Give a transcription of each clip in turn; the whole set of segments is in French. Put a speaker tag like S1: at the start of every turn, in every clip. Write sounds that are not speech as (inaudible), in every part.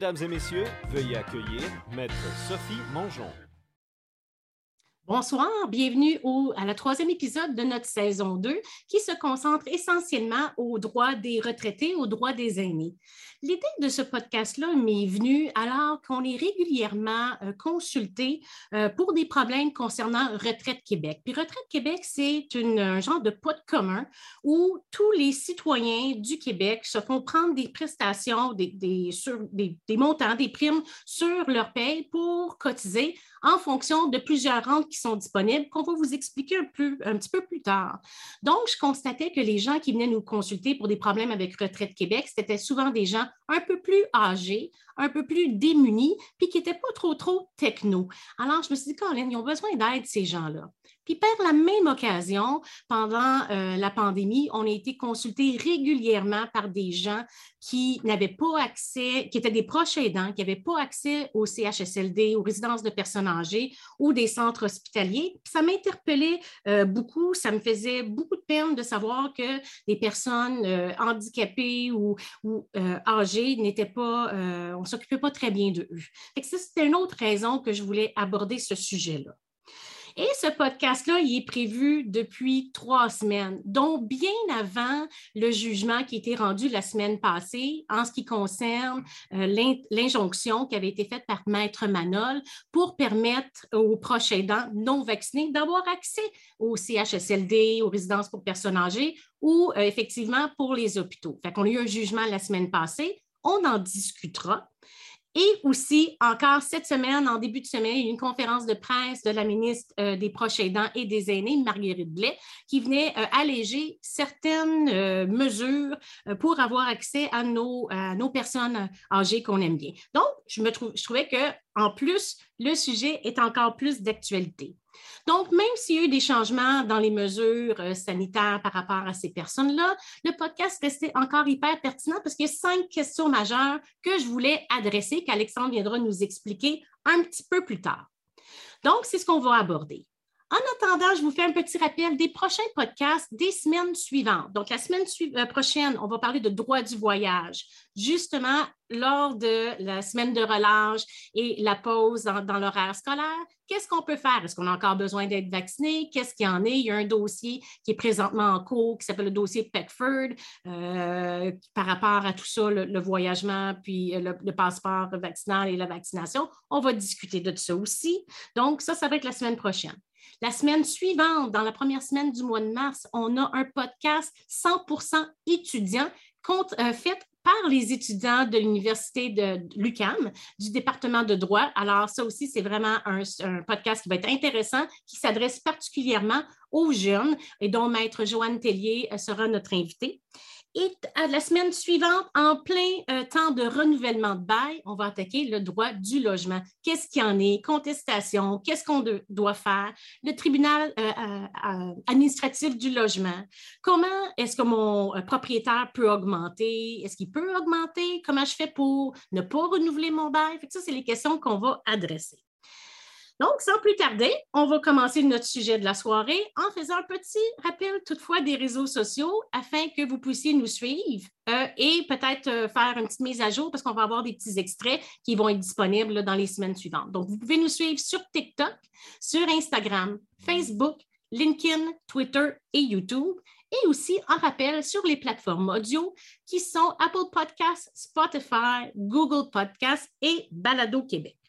S1: Mesdames et messieurs, veuillez accueillir Maître Sophie Mongeon.
S2: Bonsoir, bienvenue au, à la troisième épisode de notre saison 2 qui se concentre essentiellement aux droits des retraités, aux droits des aînés. L'idée de ce podcast-là m'est venue alors qu'on est régulièrement euh, consulté euh, pour des problèmes concernant Retraite Québec. Puis Retraite Québec, c'est un genre de pot commun où tous les citoyens du Québec se font prendre des prestations, des, des, montants, des primes sur leur paye pour cotiser en fonction de plusieurs rentes qui sont disponibles, qu'on va vous expliquer un, peu, petit peu plus tard. Donc, je constatais que les gens qui venaient nous consulter pour des problèmes avec Retraite Québec, c'était souvent des gens un peu plus âgés, un peu plus démunis, puis qui n'étaient pas trop, trop techno. Alors, je me suis dit, Colin, ils ont besoin d'aide, ces gens-là. Puis la même occasion, pendant euh, la pandémie, on a été consultés régulièrement par des gens qui n'avaient pas accès, qui étaient des proches aidants, qui n'avaient pas accès au CHSLD, aux résidences de personnes âgées ou des centres hospitaliers. Ça m'interpellait euh, beaucoup, ça me faisait beaucoup de peine de savoir que des personnes euh, handicapées ou, ou âgées n'étaient pas, on ne s'occupait pas très bien d'eux. C'était une autre raison que je voulais aborder ce sujet-là. Et ce podcast-là, il est prévu depuis trois semaines, donc bien avant le jugement qui a été rendu la semaine passée en ce qui concerne euh, l'injonction qui avait été faite par Maître Manol pour permettre aux proches aidants non vaccinés d'avoir accès au CHSLD, aux résidences pour personnes âgées ou euh, effectivement pour les hôpitaux. Fait qu'on a eu un jugement la semaine passée. On en discutera. Et aussi, encore cette semaine, en début de semaine, une conférence de presse de la ministre euh, des Proches aidants et des aînés, Marguerite Blais, qui venait euh, alléger certaines euh, mesures pour avoir accès à nos, personnes âgées qu'on aime bien. Donc, je, me je trouvais que en plus, le sujet est encore plus d'actualité. Donc, même s'il y a eu des changements dans les mesures euh, sanitaires par rapport à ces personnes-là, le podcast restait encore hyper pertinent parce qu'il y a cinq questions majeures que je voulais adresser, qu'Alexandre viendra nous expliquer un petit peu plus tard. Donc, c'est ce qu'on va aborder. En attendant, je vous fais un petit rappel des prochains podcasts des semaines suivantes. Donc, la semaine euh, prochaine, on va parler de droit du voyage, justement lors de la semaine de relâche et la pause dans, l'horaire scolaire. Qu'est-ce qu'on peut faire? Est-ce qu'on a encore besoin d'être vacciné? Qu'est-ce qu'il y en est? Il y a un dossier qui est présentement en cours qui s'appelle le dossier Peckford euh, par rapport à tout ça, le, voyagement, puis le, le, passeport vaccinal et la vaccination. On va discuter de ça aussi. Donc, ça, ça va être la semaine prochaine. La semaine suivante, dans la première semaine du mois de mars, on a un podcast 100% étudiant euh, fait par les étudiants de l'Université de l'UCAM, du département de droit. Alors, ça aussi, c'est vraiment un, podcast qui va être intéressant, qui s'adresse particulièrement aux jeunes et dont Maître Joanne Tellier euh, sera notre invité. Et la semaine suivante, en plein euh, temps de renouvellement de bail, on va attaquer le droit du logement. Qu'est-ce qu'il y en est? Contestation, qu'est-ce qu'on doit faire? Le tribunal euh, euh, administratif du logement. Comment est-ce que mon propriétaire peut augmenter? Est-ce qu'il peut augmenter? Comment je fais pour ne pas renouveler mon bail? ça, c'est les questions qu'on va adresser. Donc, sans plus tarder, on va commencer notre sujet de la soirée en faisant un petit rappel toutefois des réseaux sociaux afin que vous puissiez nous suivre euh, et peut-être euh, faire une petite mise à jour parce qu'on va avoir des petits extraits qui vont être disponibles dans les semaines suivantes. Donc, vous pouvez nous suivre sur TikTok, sur Instagram, Facebook, LinkedIn, Twitter et YouTube et aussi en rappel sur les plateformes audio qui sont Apple Podcasts, Spotify, Google Podcasts et Balado Québec.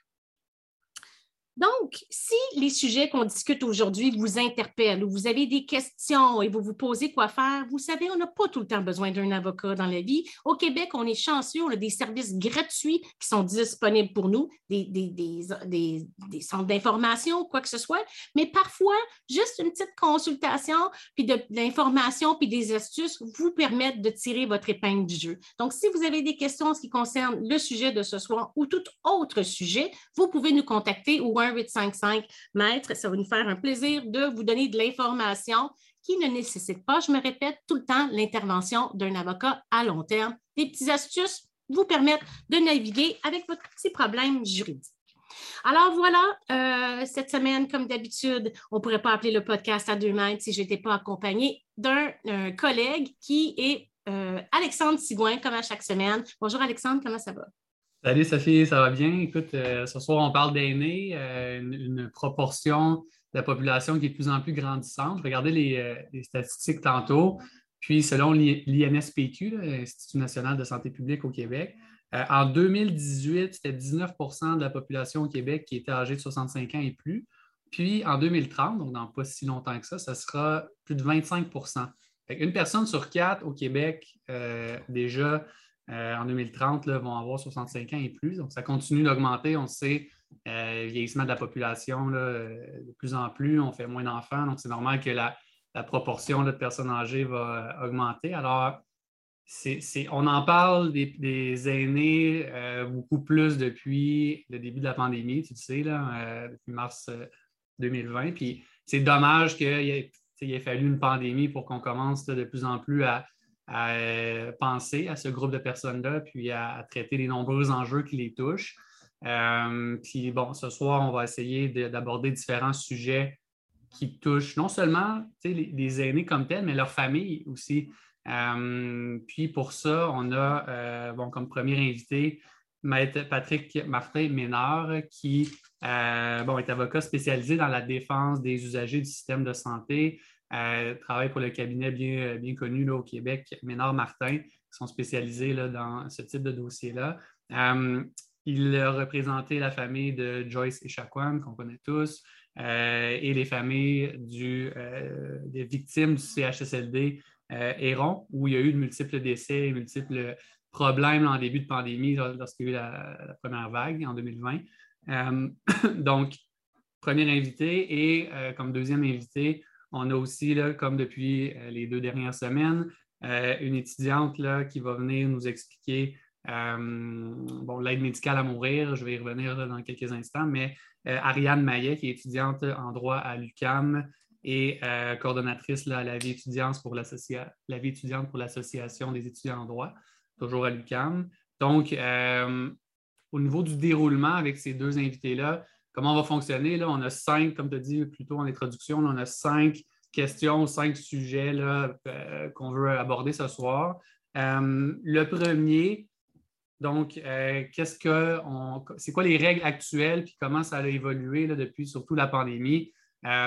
S2: Donc, si les sujets qu'on discute aujourd'hui vous interpellent ou vous avez des questions et vous vous posez quoi faire, vous savez, on n'a pas tout le temps besoin d'un avocat dans la vie. Au Québec, on est chanceux, on a des services gratuits qui sont disponibles pour nous, des, centres d'information, quoi que ce soit. Mais parfois, juste une petite consultation, puis de, l'information, puis des astuces vous permettent de tirer votre épingle du jeu. Donc, si vous avez des questions en ce qui concerne le sujet de ce soir ou tout autre sujet, vous pouvez nous contacter ou 855 mètres. Ça va nous faire un plaisir de vous donner de l'information qui ne nécessite pas, je me répète tout le temps, l'intervention d'un avocat à long terme. Des petites astuces vous permettent de naviguer avec votre petit problème juridique. Alors voilà, euh, cette semaine, comme d'habitude, on ne pourrait pas appeler le podcast à deux mètres si je n'étais pas accompagnée d'un collègue qui est euh, Alexandre Sigouin, comme à chaque semaine. Bonjour Alexandre, comment ça va?
S3: Salut Sophie, ça va bien? Écoute, euh, ce soir, on parle d'aînés, euh, une, proportion de la population qui est de plus en plus grandissante. Regardez les, euh, les statistiques tantôt. Puis, selon l'INSPQ, l'Institut national de santé publique au Québec, en 2018, c'était 19% de la population au Québec qui était âgée de 65 ans et plus. Puis, en 2030, donc dans pas si longtemps que ça, ça sera plus de 25% Une personne sur quatre au Québec, déjà, euh, en 2030 vont avoir 65 ans et plus. Donc, ça continue d'augmenter. On sait, euh, vieillissement de la population euh, de plus en plus, on fait moins d'enfants. Donc, c'est normal que la, proportion de personnes âgées va augmenter. Alors, on en parle des, aînés beaucoup plus depuis le début de la pandémie, tu le sais, depuis mars 2020. Puis c'est dommage qu'il ait, fallu une pandémie pour qu'on commence de plus en plus à, à euh, penser à ce groupe de personnes-là, puis à, traiter les nombreux enjeux qui les touchent. Euh, puis bon, ce soir, on va essayer d'aborder différents sujets qui touchent non seulement les, aînés comme tels, mais leur famille aussi. Euh, puis pour ça, on a bon, comme premier invité Maître Patrick Martin Ménard, qui bon, est avocat spécialisé dans la défense des usagers du système de santé, euh, travaille pour le cabinet bien, bien connu au Québec, Ménard Martin, qui sont spécialisés là, dans ce type de dossier-là. Euh, il a représenté la famille de Joyce et Echaquan, qu'on connaît tous, euh, et les familles du, des victimes du CHSLD Héron, où il y a eu de multiples décès et multiples problèmes en début de pandémie lorsqu'il y a eu la, première vague en 2020. (coughs) donc, premier invité et comme deuxième invité, on a aussi, là, comme depuis euh, les deux dernières semaines, euh, une étudiante là, qui va venir nous expliquer euh, bon, l'aide médicale à mourir. Je vais y revenir dans quelques instants, mais Ariane Maillet, qui est étudiante en droit à l'UCAM et coordonnatrice à la vie étudiante pour l'Association des étudiants en droit, toujours à l'UCAM. Donc, au niveau du déroulement avec ces deux invités-là, comment on va fonctionner. Là, on a cinq, comme tu as dit plus tôt en introduction, on a cinq questions, cinq sujets euh, qu'on veut aborder ce soir. Euh, le premier, donc, euh, qu'est-ce que c'est quoi les règles actuelles, puis comment ça a évolué depuis surtout la pandémie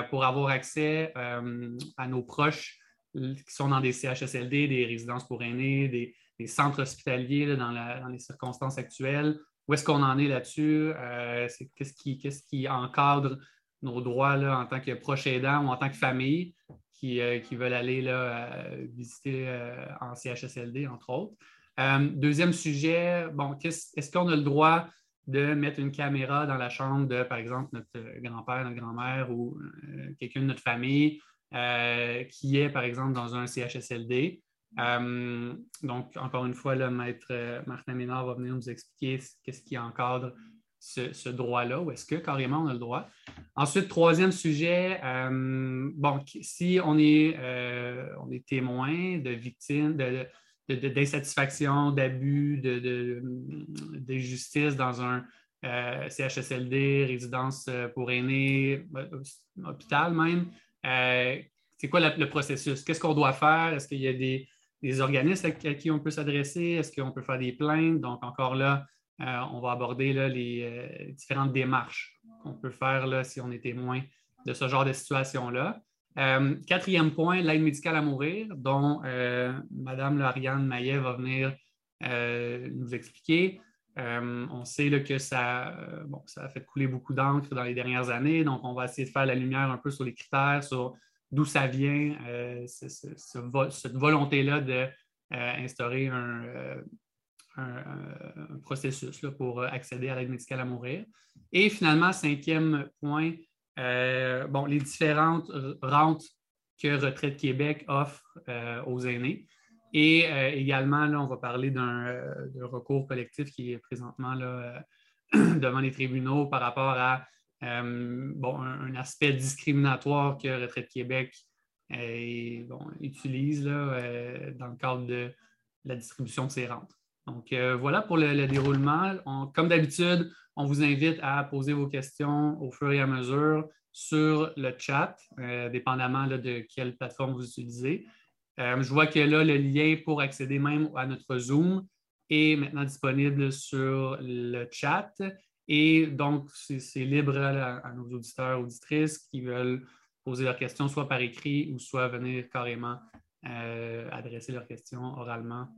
S3: pour avoir accès à nos proches qui sont dans des CHSLD, des résidences pour aînés, des, centres hospitaliers dans, les circonstances actuelles, où est-ce qu'on en est là-dessus? Euh, qu'est-ce, qui, encadre nos droits là, en tant que proche aidant ou en tant que famille qui, euh, veulent aller là, euh, visiter en CHSLD, entre autres. deuxième sujet, bon, est-ce qu'on a le droit de mettre une caméra dans la chambre de, par exemple, notre grand-père, notre grand-mère ou quelqu'un de notre famille qui est, par exemple, dans un CHSLD? Euh, donc, encore une fois, le maître euh, Martin Ménard va venir nous expliquer qu'est-ce qui encadre ce, droit-là, ou est-ce que carrément on a le droit. Ensuite, troisième sujet, euh, bon, si on est, on est témoin de victimes, d'insatisfaction, d'abus, de, justice dans un CHSLD, résidence pour aînés, hôpital même, c'est quoi le processus? Qu'est-ce qu'on doit faire? Est-ce qu'il y a des, des organismes à qui on peut s'adresser? Est-ce qu'on peut faire des plaintes? Donc, encore là, euh, on va aborder les euh, différentes démarches qu'on peut faire là, si on est témoin de ce genre de situation-là. Euh, quatrième point, l'aide médicale à mourir, dont Mme Ariane Maillet va venir nous expliquer. on sait que ça, ça a fait couler beaucoup d'encre dans les dernières années, donc on va essayer de faire la lumière un peu sur les critères, sur d'où ça vient, euh, cette volonté-là d'instaurer euh, un, processus pour accéder à l'aide médicale à mourir. Et finalement, cinquième point, euh, bon, les différentes rentes que Retraite Québec offre aux aînés. Et également, là, on va parler d'un recours collectif qui est présentement là, (clears throat) devant les tribunaux par rapport à euh, bon, un, aspect discriminatoire que Retraite Québec euh, utilise euh, dans le cadre de la distribution de ses rentes. Donc, voilà pour le, déroulement. comme d'habitude, on vous invite à poser vos questions au fur et à mesure sur le chat, dépendamment de quelle plateforme vous utilisez. je vois que là, le lien pour accéder même à notre Zoom est maintenant disponible sur le chat. Et donc, c'est libre à, nos auditeurs, auditrices qui veulent poser leurs questions soit par écrit ou soit venir carrément euh, adresser leurs questions oralement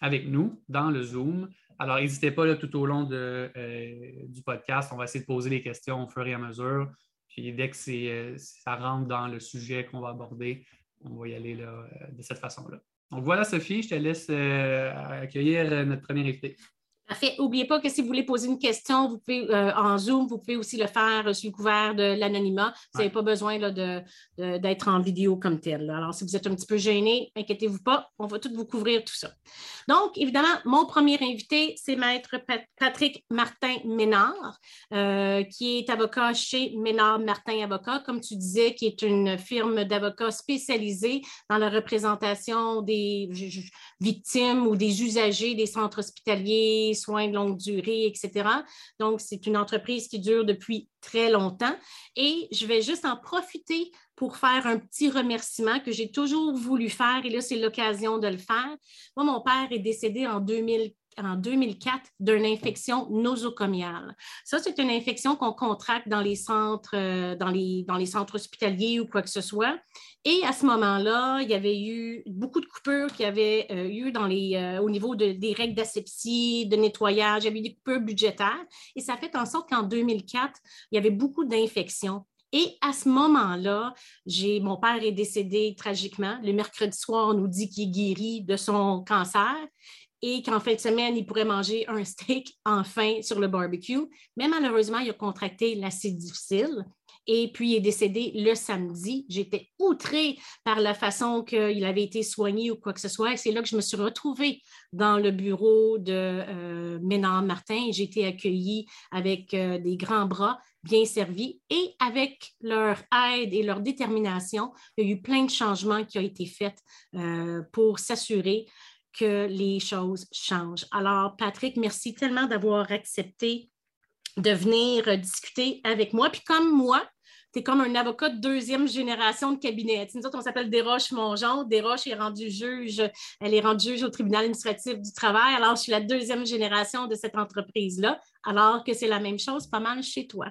S3: avec nous dans le Zoom. Alors, n'hésitez pas tout au long euh, du podcast. On va essayer de poser les questions au fur et à mesure. Puis dès que euh, ça rentre dans le sujet qu'on va aborder, on va y aller de cette façon-là. Donc voilà, Sophie, je te laisse accueillir notre premier invité.
S2: Parfait. N'oubliez pas que si vous voulez poser une question, vous pouvez euh, en Zoom, vous pouvez aussi le faire euh, sous le couvert de l'anonymat. Vous n'avez pas besoin d'être en vidéo comme tel. Alors, si vous êtes un petit peu gêné, inquiétez-vous pas, on va tout vous couvrir tout ça. Donc, évidemment, mon premier invité, c'est Maître Patrick Martin Ménard, euh, qui est avocat chez Ménard Martin Avocat, comme tu disais, qui est une firme d'avocats spécialisée dans la représentation des victimes ou des usagers des centres hospitaliers soins de longue durée, etc. Donc, c'est une entreprise qui dure depuis très longtemps. Et je vais juste en profiter pour faire un petit remerciement que j'ai toujours voulu faire. Et là, c'est l'occasion de le faire. Moi, mon père est décédé en 2000 en 2004 d'une infection nosocomiale. Ça, c'est une infection qu'on contracte dans les centres, euh, dans, les, centres hospitaliers ou quoi que ce soit. Et à ce moment-là, il y avait eu beaucoup de coupures qui avaient euh, eu dans les, euh, au niveau des règles d'asepsie, de nettoyage. Il y avait eu des coupures budgétaires. Et ça fait en sorte qu'en 2004, il y avait beaucoup d'infections. Et à ce moment-là, mon père est décédé tragiquement. Le mercredi soir, on nous dit qu'il est guéri de son cancer et qu'en fin de semaine, il pourrait manger un steak (laughs) enfin sur le barbecue. Mais malheureusement, il a contracté l'acide difficile et puis il est décédé le samedi. J'étais outrée par la façon qu'il avait été soigné ou quoi que ce soit. C'est là que je me suis retrouvée dans le bureau de euh, Ménard Martin. J'ai été accueillie avec euh, des grands bras bien servis et avec leur aide et leur détermination, il y a eu plein de changements qui ont été faits euh, pour s'assurer que les choses changent. Alors, Patrick, merci tellement d'avoir accepté de venir discuter avec moi. Puis comme moi, tu es comme un avocat de deuxième génération de cabinet. Nous autres, on s'appelle Desroches-Mongeon. Desroches est rendue juge, elle est rendue juge au tribunal administratif du travail. Alors, je suis la deuxième génération de cette entreprise-là, alors que c'est la même chose pas mal chez toi.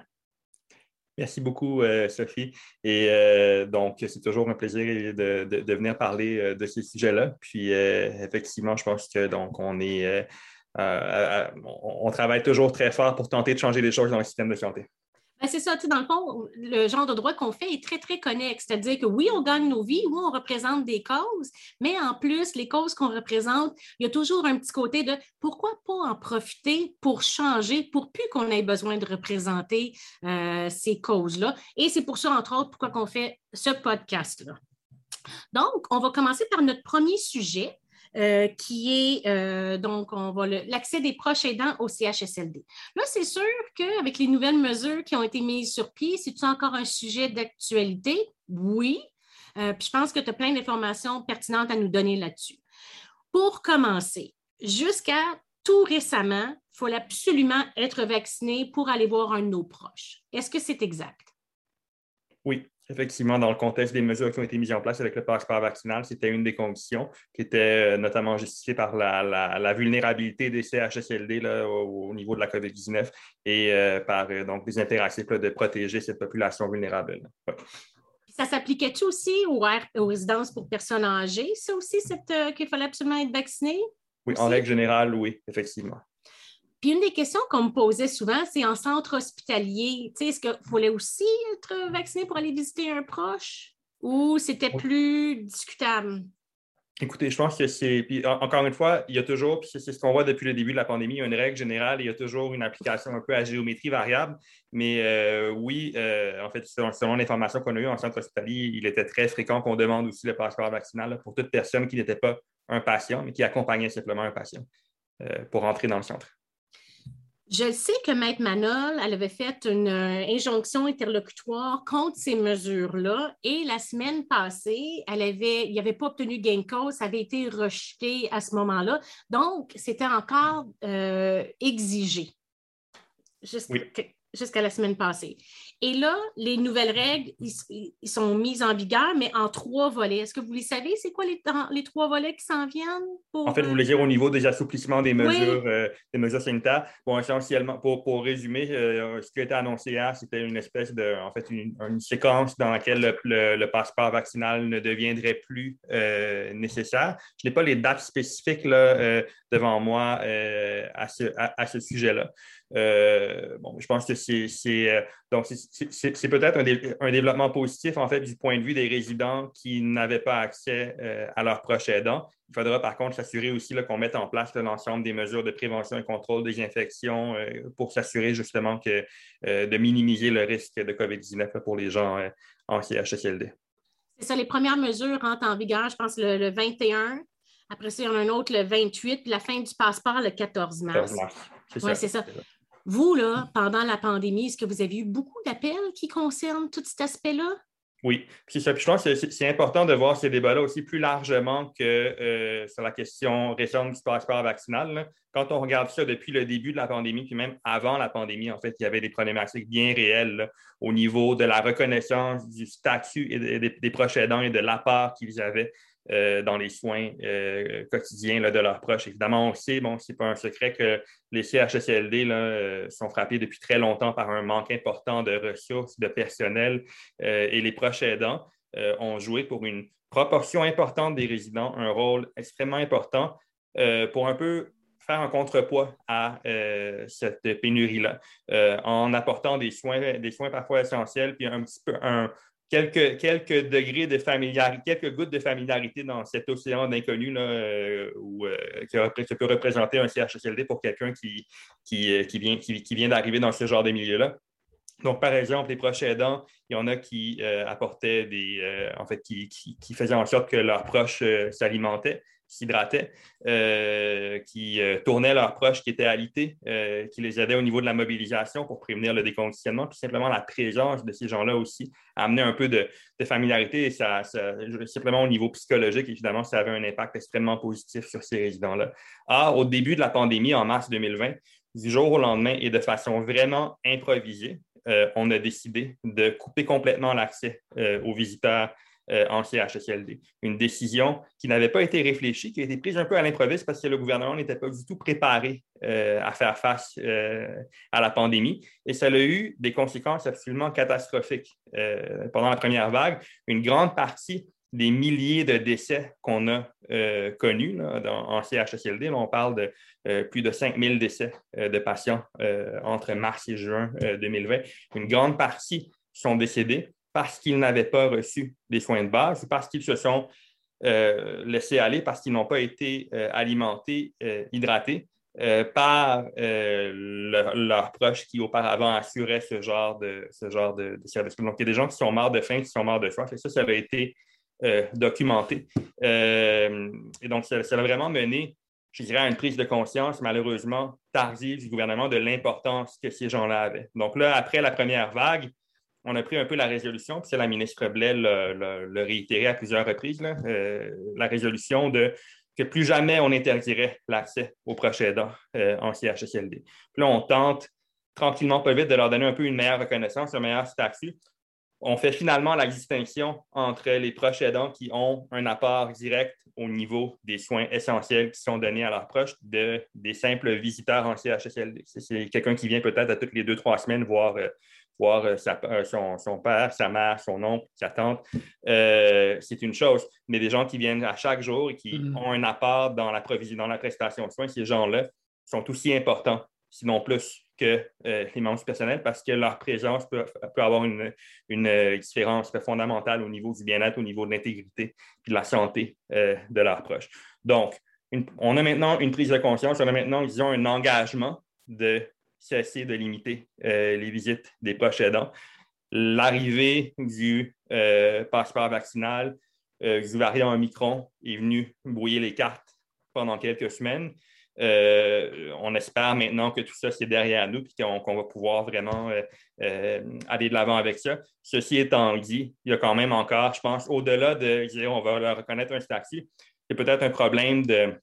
S4: Merci beaucoup, euh, Sophie. Et euh, donc, c'est toujours un plaisir de, venir parler euh, de ces sujets-là. Puis, effectivement, je pense que donc on est on travaille toujours très fort pour tenter de changer les choses dans le système de santé.
S2: Ben, c'est ça, dans le fond, le genre de droit qu'on fait est très, très connexe. C'est-à-dire que oui, on gagne nos vies, oui, on représente des causes, mais en plus, les causes qu'on représente, il y a toujours un petit côté de pourquoi pas en profiter pour changer, pour plus qu'on ait besoin de représenter euh, ces causes-là. Et c'est pour ça, entre autres, pourquoi on fait ce podcast-là. Donc, on va commencer par notre premier sujet. Euh, qui est euh, donc on va l'accès des proches aidants au CHSLD. Là, c'est sûr qu'avec les nouvelles mesures qui ont été mises sur pied, c'est encore un sujet d'actualité? Oui. Euh, puis je pense que tu as plein d'informations pertinentes à nous donner là-dessus. Pour commencer, jusqu'à tout récemment, il fallait absolument être vacciné pour aller voir un de nos proches. Est-ce que c'est exact?
S4: Oui, Effectivement, dans le contexte des mesures qui ont été mises en place avec le passeport vaccinal, c'était une des conditions qui était euh, notamment justifiée par la, vulnérabilité des CHSLD au, niveau de la COVID-19 et euh, par euh, donc, des impératifs de protéger cette population vulnérable.
S2: Ça s'appliquait-tu aussi aux, aux, résidences pour personnes âgées, ça aussi, qu'il fallait absolument être vacciné?
S4: Oui, en règle générale, oui, effectivement.
S2: Puis une des questions qu'on me posait souvent, c'est en centre hospitalier, est-ce qu'il fallait aussi être vacciné pour aller visiter un proche ou c'était plus discutable?
S4: Écoutez, je pense que c'est. Puis encore une fois, il y a toujours, puis c'est ce qu'on voit depuis le début de la pandémie, il y a une règle générale, il y a toujours une application un peu à géométrie variable. Mais euh, oui, euh, en fait, selon, l'information qu'on a eue en centre hospitalier, il était très fréquent qu'on demande aussi le passeport vaccinal pour toute personne qui n'était pas un patient, mais qui accompagnait simplement un patient euh, pour entrer dans le centre.
S2: Je sais que Maître Manol, elle avait fait une euh, injonction interlocutoire contre ces mesures-là et la semaine passée, elle avait, il n'y avait pas obtenu gain de cause, ça avait été rejeté à ce moment-là. Donc, c'était encore euh, exigé jusqu'à la semaine passée. Et là, les nouvelles règles, ils, sont mises en vigueur, mais en trois volets. Est-ce que vous les savez, c'est quoi les, les, trois volets qui s'en viennent?
S4: en fait, vous voulez dire au niveau des assouplissements des mesures, euh, des mesures sanitaires? Bon, essentiellement, pour, pour résumer, euh, ce qui a été annoncé hier, c'était une espèce de, en fait, une, séquence dans laquelle le, passeport vaccinal ne deviendrait plus euh, nécessaire. Je n'ai pas les dates spécifiques là, devant moi à ce, à ce sujet-là. Euh, bon, je pense que c'est, euh, donc c'est, peut-être un, développement positif, en fait, du point de vue des résidents qui n'avaient pas accès euh, à leurs proches aidants. Il faudra par contre s'assurer aussi là, qu'on mette en place l'ensemble des mesures de prévention et contrôle des infections pour s'assurer justement que, de minimiser le risque de COVID-19 pour les gens en CHSLD.
S2: C'est ça, les premières mesures rentrent en vigueur, je pense, le, 21. Après ça, il y en a un autre le 28, puis la fin du passeport le 14 mars. 14 mars. Oui, c'est ça. Vous, là, pendant la pandémie, est-ce que vous avez eu beaucoup d'appels qui concernent tout cet aspect-là?
S4: Oui, puis ça. je pense que c'est important de voir ces débats-là aussi plus largement que euh, sur la question récente du passeport vaccinal. Quand on regarde ça depuis le début de la pandémie, puis même avant la pandémie, en fait, il y avait des problématiques bien réelles au niveau de la reconnaissance du statut des, proches aidants et de l'apport qu'ils avaient euh, dans les soins euh, quotidiens de leurs proches. Évidemment, on sait, bon, ce n'est pas un secret que les CHSLD euh, sont frappés depuis très longtemps par un manque important de ressources, de personnel, et les proches aidants ont joué pour une proportion importante des résidents un rôle extrêmement important pour un peu faire un contrepoids à cette pénurie-là, en apportant des soins, des soins parfois essentiels, puis un petit peu un, quelques, degrés de familiarité, quelques gouttes de familiarité dans cet océan d'inconnu euh, euh, que peut représenter un CHSLD pour quelqu'un euh, qui, vient, d'arriver dans ce genre de milieu-là. Donc, par exemple, les proches aidants, il y en a qui apportaient des. en fait, qui, faisaient en sorte que leurs proches s'alimentaient s'hydrataient, euh, qui euh, tournaient leurs proches qui étaient alités, euh, qui les aidaient au niveau de la mobilisation pour prévenir le déconditionnement. Puis simplement la présence de ces gens-là aussi amenait un peu de, familiarité et ça, simplement au niveau psychologique, évidemment, ça avait un impact extrêmement positif sur ces résidents-là. Or, au début de la pandémie, en mars 2020, du jour au lendemain et de façon vraiment improvisée, on a décidé de couper complètement l'accès aux visiteurs euh, en CHSLD. Une décision qui n'avait pas été réfléchie, qui a été prise un peu à l'improviste parce que le gouvernement n'était pas du tout préparé euh, à faire face euh, à la pandémie. Et ça a eu des conséquences absolument catastrophiques. pendant la première vague, une grande partie des milliers de décès qu'on a connus en CHSLD. on parle de plus de 5000 décès de patients entre mars et juin 2020. Une grande partie sont décédés parce qu'ils n'avaient pas reçu des soins de base, parce qu'ils se sont euh, laissés aller, parce qu'ils n'ont pas été euh, alimentés, euh, hydratés par leurs proches qui auparavant assuraient ce genre de, ce genre de, service. Donc, il y a des gens qui sont morts de faim, qui sont morts de soif, et ça, ça avait été documenté. et donc, ça, ça a vraiment mené je dirais, à une prise de conscience malheureusement tardive du gouvernement de l'importance que ces gens-là avaient. Donc là, après la première vague, on a pris un peu la résolution, puis c'est la ministre Blais le, réitéré à plusieurs reprises, euh, la résolution de que plus jamais on interdirait l'accès aux proches aidants euh, en CHSLD. Puis là, on tente tranquillement, pas vite, de leur donner un peu une meilleure reconnaissance, un meilleur statut. On fait finalement la distinction entre les proches aidants qui ont un apport direct au niveau des soins essentiels qui sont donnés à leurs proches de, des simples visiteurs en CHSLD. C'est quelqu'un qui vient peut-être à toutes les deux, trois semaines voir euh, voir euh, euh, son, père, sa mère, son oncle, sa tante, euh, c'est une chose. Mais des gens qui viennent à chaque jour et qui mm-hmm. ont un apport dans la dans la prestation de soins, ces gens-là sont aussi importants, sinon plus que les membres personnels, parce que leur présence peut, avoir une, différence fondamentale au niveau du bien-être, au niveau de l'intégrité et de la santé de leurs proches. Donc, on a maintenant une prise de conscience, on a maintenant, disons, un engagement de cesser de limiter euh, les visites des proches aidants. L'arrivée du euh, passeport vaccinal euh, du variant Omicron est venu brouiller les cartes pendant quelques semaines. On espère maintenant que tout ça, c'est derrière nous et qu'on va pouvoir vraiment aller de l'avant avec ça. Ceci étant dit, il y a quand même encore, je pense, au-delà de dire on va leur reconnaître un statut, a peut-être un problème de,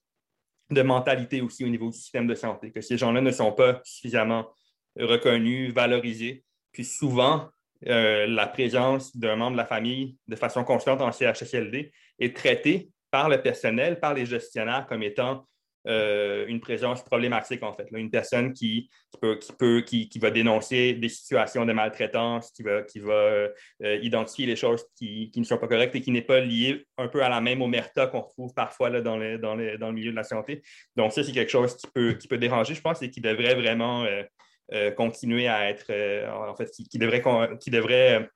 S4: de mentalité aussi au niveau du système de santé, que ces gens-là ne sont pas suffisamment reconnus, valorisés. Puis souvent, la présence d'un membre de la famille de façon constante en CHSLD est traitée par le personnel, par les gestionnaires comme étant euh, une présence problématique, en fait. Une personne qui, peut, qui, peut, qui, va dénoncer des situations de maltraitance, qui va, qui va euh, identifier les choses qui, ne sont pas correctes et qui n'est pas liée un peu à la même omerta qu'on retrouve parfois là, dans, le, dans, dans, le, milieu de la santé. Donc, ça, c'est quelque chose qui peut, qui peut déranger, je pense, et qui devrait vraiment euh, continuer à être, en fait, qui, devrait, qui devrait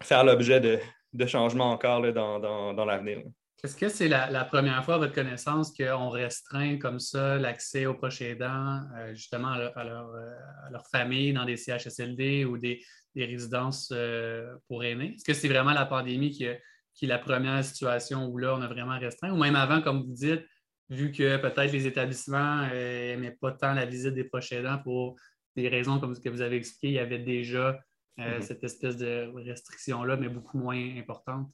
S4: faire l'objet de, de changements encore là, dans, dans l'avenir.
S3: Est-ce que c'est la, première fois à votre connaissance qu'on restreint comme ça l'accès aux proches aidants, euh, justement euh, à leur, famille dans des CHSLD ou des, résidences euh, pour aînés? Est-ce que c'est vraiment la pandémie qui, est la première situation où là, on a vraiment restreint? Ou même avant, comme vous dites, vu que peut-être les établissements n'aimaient pas tant la visite des proches aidants pour des raisons comme ce que vous avez expliqué, il y avait déjà mm-hmm. cette espèce de restriction-là, mais beaucoup moins importante?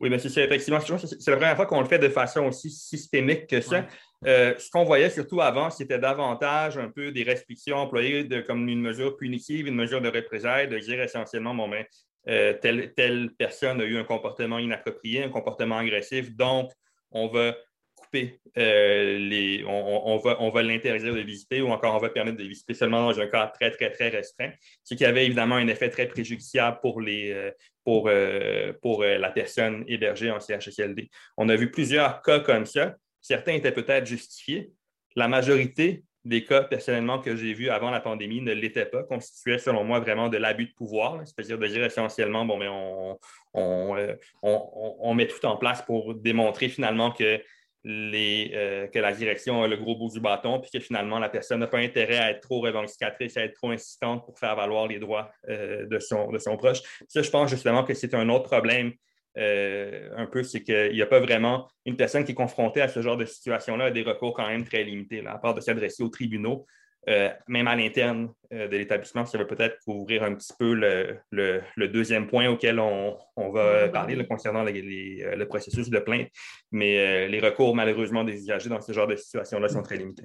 S4: Oui, mais c'est effectivement, c'est la première fois qu'on le fait de façon aussi systémique que ça. Euh, ce qu'on voyait surtout avant, c'était davantage un peu des restrictions employées de, comme une mesure punitive, une mesure de représailles, de dire essentiellement, bon, ben, euh, telle, telle personne a eu un comportement inapproprié, un comportement agressif, donc on va euh, on, va, l'interdire de visiter ou encore on va permettre de visiter seulement dans un cas très, très, très restreint, ce qui avait évidemment un effet très préjudiciable pour, euh, euh, la personne hébergée en CHSLD. On a vu plusieurs cas comme ça. Certains étaient peut-être justifiés. La majorité des cas, personnellement, que j'ai vus avant la pandémie ne l'étaient pas, constituaient, selon moi, vraiment de l'abus de pouvoir, c'est-à-dire de dire essentiellement, bon, mais on, met tout en place pour démontrer finalement que euh, que la direction a le gros bout du bâton, puis que finalement, la personne n'a pas intérêt à être trop revendicatrice, à être trop insistante pour faire valoir les droits euh, de, son, de son proche. Ça, je pense justement que c'est un autre problème euh, un peu, c'est qu'il n'y a pas vraiment une personne qui est confrontée à ce genre de situation-là a des recours quand même très limités, à part de s'adresser aux tribunaux. Euh, même à l'interne euh, de l'établissement, ça va peut-être couvrir un petit peu le, deuxième point auquel on, va parler concernant euh, le processus de plainte. Mais les recours, malheureusement, des usagers dans ce genre de situation-là sont très limités.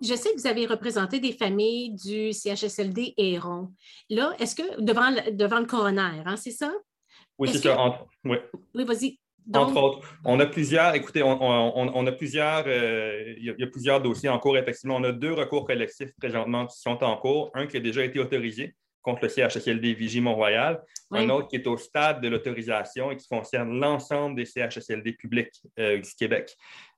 S2: Je sais que vous avez représenté des familles du CHSLD Héron. Là, est-ce que devant, devant le coroner, hein, c'est ça?
S4: Oui, c'est ça.
S2: Oui, oui vas-y.
S4: Entre autres, on a plusieurs, écoutez, on, a plusieurs, euh, il, y a, plusieurs dossiers en cours, effectivement. On a deux recours collectifs présentement qui sont en cours. Un qui a déjà été autorisé contre le CHSLD Vigie Mont-Royal, un autre qui est au stade de l'autorisation et qui concerne l'ensemble des CHSLD publics euh, du Québec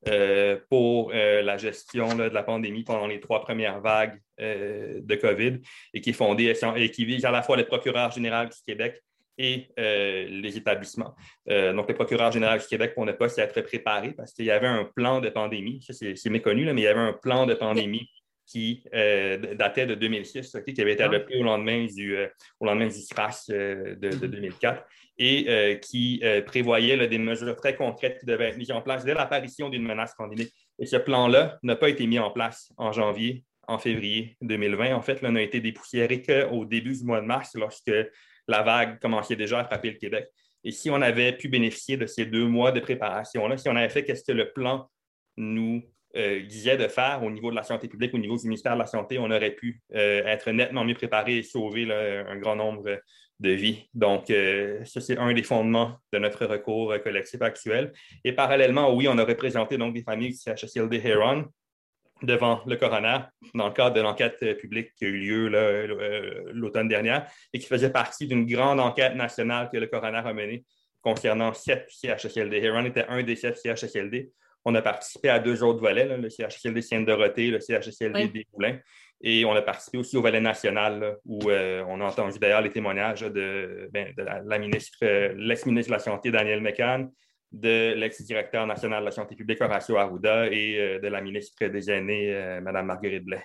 S4: euh, pour la gestion de la pandémie pendant les trois premières vagues de COVID et qui est fondé et qui vise à la fois le procureur général du Québec et euh, les établissements. Euh, donc, le procureur général du Québec, pour ne pas s'y être préparé, parce qu'il y avait un plan de pandémie, ça c'est méconnu, mais il y avait un plan de pandémie qui euh, datait de 2006, qui avait été ah. adopté au lendemain du, au lendemain du SRAS de, 2004 mm-hmm. et qui prévoyait des mesures très concrètes qui devaient être mises en place dès l'apparition d'une menace pandémique. Et ce plan-là n'a pas été mis en place en janvier, en février 2020. En fait, là, n'a été dépoussiéré qu'au début du mois de mars, lorsque la vague commençait déjà à frapper le Québec. Et si on avait pu bénéficier de ces deux mois de préparation-là, si on avait fait ce que le plan nous euh, disait de faire au niveau de la santé publique, au niveau du ministère de la Santé, on aurait pu euh, être nettement mieux préparé et sauver un grand nombre de vies. Donc, euh, ça, c'est un des fondements de notre recours collectif actuel. Et parallèlement, oui, on a représenté donc des familles du CHSLD Heron devant le coroner dans le cadre de l'enquête euh, publique qui a eu lieu euh, l'automne dernier et qui faisait partie d'une grande enquête nationale que le coroner a menée concernant sept CHSLD. Heron était un des sept CHSLD. On a participé à deux autres volets, le CHSLD Sienne-Dorothée, le CHSLD des Moulins. Et on a participé aussi au volet national où euh, on a entendu d'ailleurs les témoignages de, ben, la, ministre, l'ex-ministre de la Santé, Daniel McCann, de l'ex-directeur national de la santé publique, Horacio Arruda, et euh, de la ministre Aînés, euh, Mme Marguerite Blais.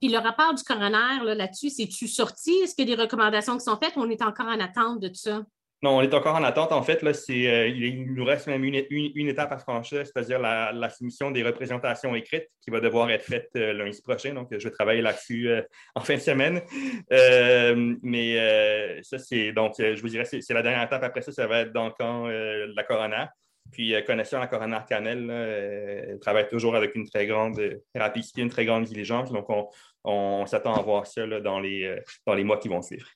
S2: Puis le rapport du coroner là-dessus, c'est-tu sorti? Est-ce qu'il y a des recommandations qui sont faites? On est encore en attente de ça?
S4: Non, on est encore en attente. En fait, là, euh, il nous reste même une, étape à franchir, c'est-à-dire la, soumission des représentations écrites qui va devoir être faite euh, lundi prochain. Donc, je vais travailler là-dessus euh, en fin de semaine. mais ça, c'est donc, je vous dirais, c'est la dernière étape. Après ça, ça va être dans le camp la coroner. Puis, connaissant la coroner Canel, elle travaille toujours avec une très grande rapidité, une très grande diligence. Donc, on, s'attend à voir ça dans, les, dans les mois qui vont suivre.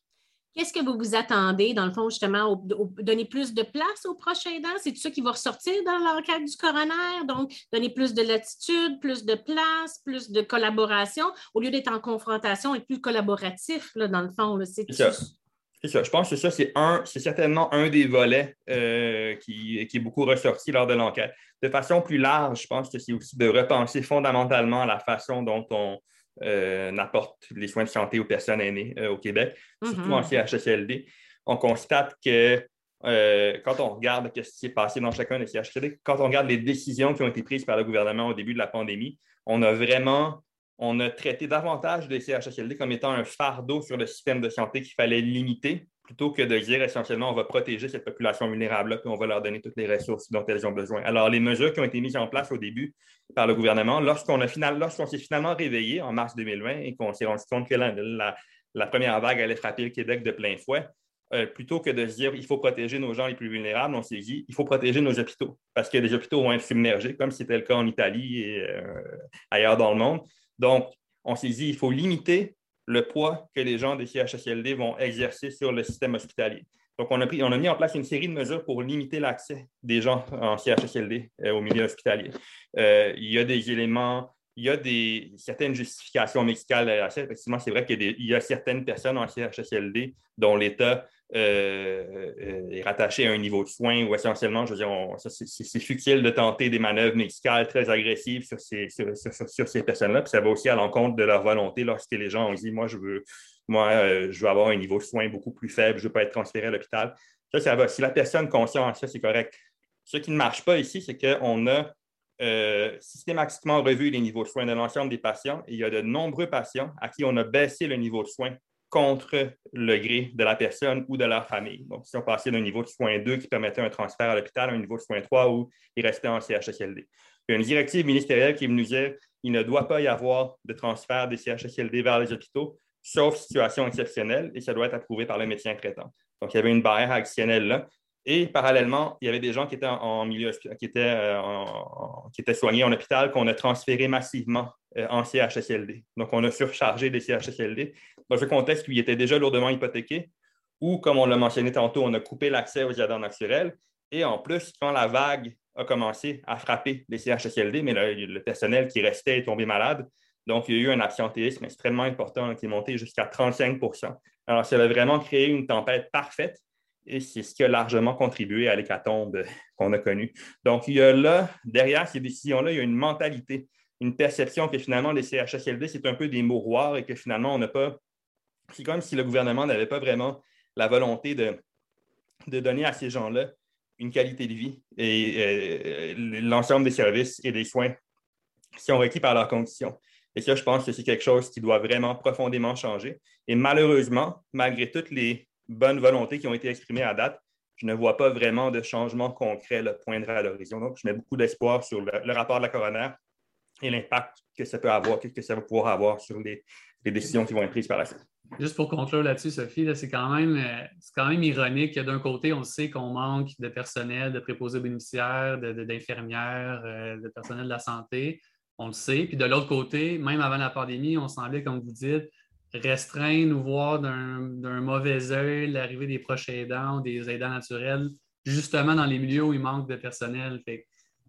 S2: Qu'est-ce que vous vous attendez, dans le fond, justement, au, donner plus de place aux prochains aidants? C'est tout ça qui va ressortir dans l'enquête du coroner? Donc, donner plus de latitude, plus de place, plus de collaboration, au lieu d'être en confrontation et plus collaboratif, là, dans le fond. C'est
S4: ça. ça. Je pense que ça, c'est un, c'est certainement un des volets euh, qui, qui, est beaucoup ressorti lors de l'enquête. De façon plus large, je pense que c'est aussi de repenser fondamentalement la façon dont on, euh, n'apporte les soins de santé aux personnes aînées euh, au Québec, surtout en mm-hmm. CHSLD. On constate que euh, quand on regarde ce qui s'est passé dans chacun des CHSLD, quand on regarde les décisions qui ont été prises par le gouvernement au début de la pandémie, on a vraiment on a traité davantage les CHSLD comme étant un fardeau sur le système de santé qu'il fallait limiter plutôt que de dire essentiellement on va protéger cette population vulnérable-là et on va leur donner toutes les ressources dont elles ont besoin. Alors, les mesures qui ont été mises en place au début par le gouvernement, lorsqu'on s'est finalement réveillé en mars 2020 et qu'on s'est rendu compte que la, première vague allait frapper le Québec de plein fouet, euh, plutôt que de se dire il faut protéger nos gens les plus vulnérables, on s'est dit il faut protéger nos hôpitaux parce que les hôpitaux vont être submergés, comme c'était le cas en Italie et euh, ailleurs dans le monde. Donc, on s'est dit il faut limiter le poids que les gens des CHSLD vont exercer sur le système hospitalier. Donc, on a, pris, on a mis en place une série de mesures pour limiter l'accès des gens en CHSLD euh, au milieu hospitalier. Euh, il y a des éléments, il y a des, certaines justifications médicales à ça. Effectivement, c'est vrai qu'il y, a certaines personnes en CHSLD dont l'État est rattaché à un niveau de soins où essentiellement, je veux dire, c'est futile de tenter des manœuvres médicales très agressives sur ces, sur, ces personnes-là. Puis ça va aussi à l'encontre de leur volonté lorsque les gens ont dit Moi, je veux, moi, euh, je veux avoir un niveau de soins beaucoup plus faible, je ne veux pas être transféré à l'hôpital. Ça, ça va. Si la personne consciente, ça, c'est correct. Ce qui ne marche pas ici, c'est qu'on a systématiquement revu les niveaux de soins de l'ensemble des patients et il y a de nombreux patients à qui on a baissé le niveau de soins contre le gré de la personne ou de leur famille. Donc, si on passait d'un niveau de soins 2 qui permettait un transfert à l'hôpital à un niveau de soins 3 où il restait en CHSLD. Il y a une directive ministérielle qui est venue dire qu'il ne doit pas y avoir de transfert des CHSLD vers les hôpitaux, sauf situation exceptionnelle, et ça doit être approuvé par le médecin traitant. Donc, il y avait une barrière additionnelle là. Et parallèlement, il y avait des gens qui étaient en, milieu, qui étaient, euh, qui étaient soignés en hôpital qu'on a transférés massivement euh, en CHSLD. Donc, on a surchargé des CHSLD. Dans ce contexte, il était déjà lourdement hypothéqué, ou, comme on l'a mentionné tantôt, on a coupé l'accès aux jardins naturels. Et en plus, quand la vague a commencé à frapper les CHSLD, mais le, personnel qui restait est tombé malade. Donc, il y a eu un absentéisme extrêmement important qui est monté jusqu'à 35% Alors, ça a vraiment créé une tempête parfaite et c'est ce qui a largement contribué à l'hécatombe qu'on a connue. Donc, il y a là, derrière ces décisions-là, il y a une mentalité, une perception que finalement, les CHSLD, c'est un peu des mouroirs et que finalement, on n'a pas. C'est comme si le gouvernement n'avait pas vraiment la volonté de, donner à ces gens-là une qualité de vie et euh, l'ensemble des services et des soins qui sont requis par leurs conditions. Et ça, je pense que c'est quelque chose qui doit vraiment profondément changer. Et malheureusement, malgré toutes les bonnes volontés qui ont été exprimées à date, je ne vois pas vraiment de changement concret le poindre à l'horizon. Donc, je mets beaucoup d'espoir sur le, rapport de la coroner et l'impact que ça peut avoir, que ça va pouvoir avoir sur les, décisions qui vont être prises par la suite.
S3: Juste pour conclure là-dessus, Sophie, c'est quand, même, euh, quand même ironique que d'un côté, on sait qu'on manque de personnel, de préposés bénéficiaires, d'infirmières, de, de, personnel de la santé. On le sait. Puis de l'autre côté, même avant la pandémie, on semblait, comme vous dites, restreindre ou voir d'un mauvais œil l'arrivée des proches aidants des aidants naturels, justement dans les milieux où il manque de personnel.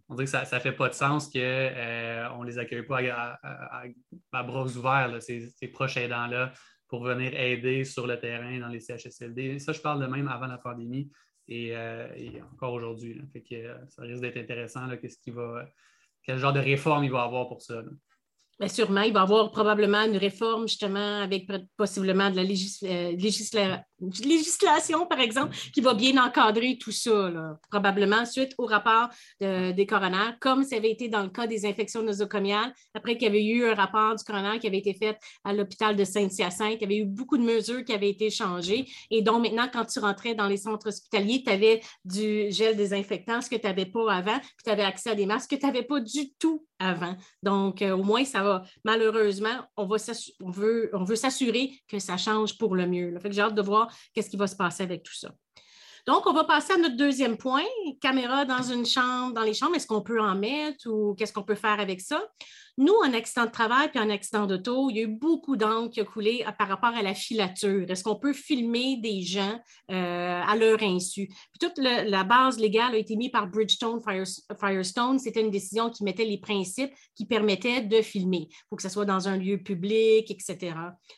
S3: On dirait que ça ne fait pas de sens qu'on euh, ne les accueille pas à, bras ouverts, ces, proches aidants-là, pour venir aider sur le terrain dans les CHSLD. Ça, je parle de même avant la pandémie et, euh, encore aujourd'hui. Euh, ça risque d'être intéressant, ce va, quel genre de réforme il va avoir pour ça.
S2: Sûrement, il va y avoir probablement une réforme justement avec possiblement de la législation législation, par exemple, qui va bien encadrer tout ça, probablement suite au rapport des coroners, comme ça avait été dans le cas des infections nosocomiales, après qu'il y avait eu un rapport du coroner qui avait été fait à l'hôpital de Saint-Hyacinthe, il y avait eu beaucoup de mesures qui avaient été changées, et donc maintenant, quand tu rentrais dans les centres hospitaliers, tu avais du gel désinfectant, ce que tu n'avais pas avant, puis tu avais accès à des masques que tu n'avais pas du tout avant. Donc, euh, au moins, ça va, malheureusement, on, va on veut, on veut s'assurer que ça change pour le mieux. Fait que j'ai hâte de voir qu'est-ce qui va se passer avec tout ça. Donc, on va passer à notre deuxième point. Caméra dans une chambre, dans les chambres, est-ce qu'on peut en mettre ou qu'est-ce qu'on peut faire avec ça? Nous, en accident de travail puis en accident d'auto, il y a eu beaucoup d'encre qui a coulé euh, par rapport à la filature. Est-ce qu'on peut filmer des gens euh, à leur insu? toute la base légale a été mise par Bridgestone Firestone. C'était une décision qui mettait les principes qui permettaient de filmer. Il faut que ce soit dans un lieu public, etc.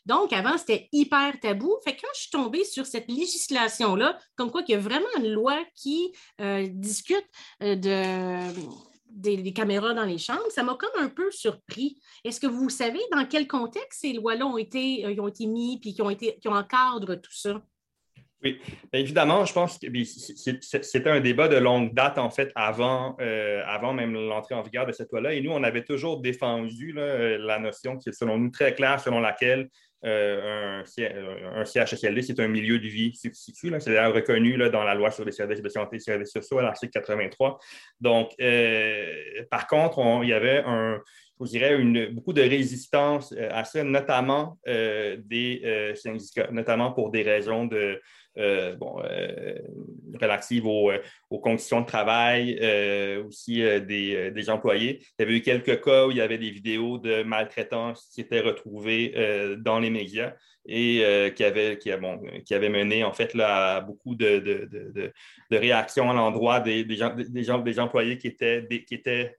S2: Donc, avant, c'était hyper tabou. Fait que quand je suis tombée sur cette législation-là, comme quoi qu'il y a vraiment une loi qui euh, discute de des, caméras dans les chambres, ça m'a comme un peu surpris. Est-ce que vous savez dans quel contexte ces lois-là ont été, euh, ont été mis puis qui ont, été, qui tout ça?
S4: Oui, évidemment, je pense que c'était un débat de longue date, en fait, avant, euh, avant même l'entrée en vigueur de cette loi-là. Et nous, on avait toujours défendu la notion qui est, selon nous, très claire, selon laquelle euh, un, CHSLD, c'est un milieu de vie substitut. C'est d'ailleurs reconnu là, dans la loi sur les services de santé et les services sociaux à l'article 83. Donc, euh, par contre, il y avait un, je dirais, beaucoup de résistance euh, à ça, notamment des syndicats, notamment pour des raisons de, euh, euh, relatives aux, conditions de travail, aussi des, employés. Il y avait eu quelques cas où il y avait des vidéos de maltraitance qui étaient retrouvées dans les médias et qui, avaient, qui, bon, qui mené en fait là, à beaucoup de, de, de, de réactions à l'endroit des, des, des, des, employés qui étaient, qui étaient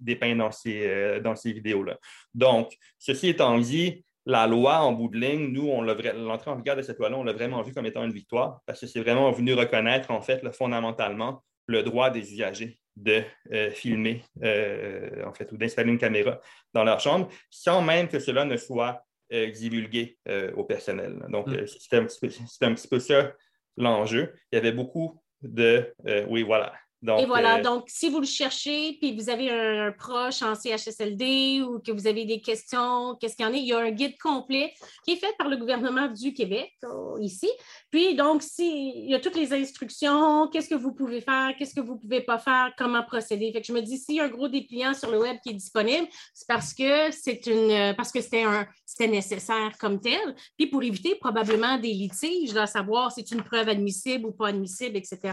S4: dépeints dans ces, dans ces vidéos-là. Donc, ceci étant dit, la loi, en bout de ligne, nous, l'entrée en vigueur de cette loi-là, on l'a vraiment vu comme étant une victoire parce que c'est vraiment venu reconnaître, en fait, fondamentalement, le droit des usagers de euh, filmer, euh, en fait, ou d'installer une caméra dans leur chambre, sans même que cela ne soit euh, divulgué au personnel. Donc, mm. c'était un, un, petit peu ça l'enjeu. Il y avait beaucoup de, oui, voilà,
S2: et voilà, euh, donc si vous le cherchez, puis vous avez un, proche en CHSLD ou que vous avez des questions, qu'est-ce qu'il y en a, il y a un guide complet qui est fait par le gouvernement du Québec, ici. Puis donc, si, il y a toutes les instructions, qu'est-ce que vous pouvez faire, qu'est-ce que vous ne pouvez pas faire, comment procéder. Fait que je me dis, s'il y a un gros dépliant sur le web qui est disponible, c'est parce que c'est une parce que c'était un c'était nécessaire comme tel. Puis pour éviter probablement des litiges, à savoir si c'est une preuve admissible ou pas admissible, etc.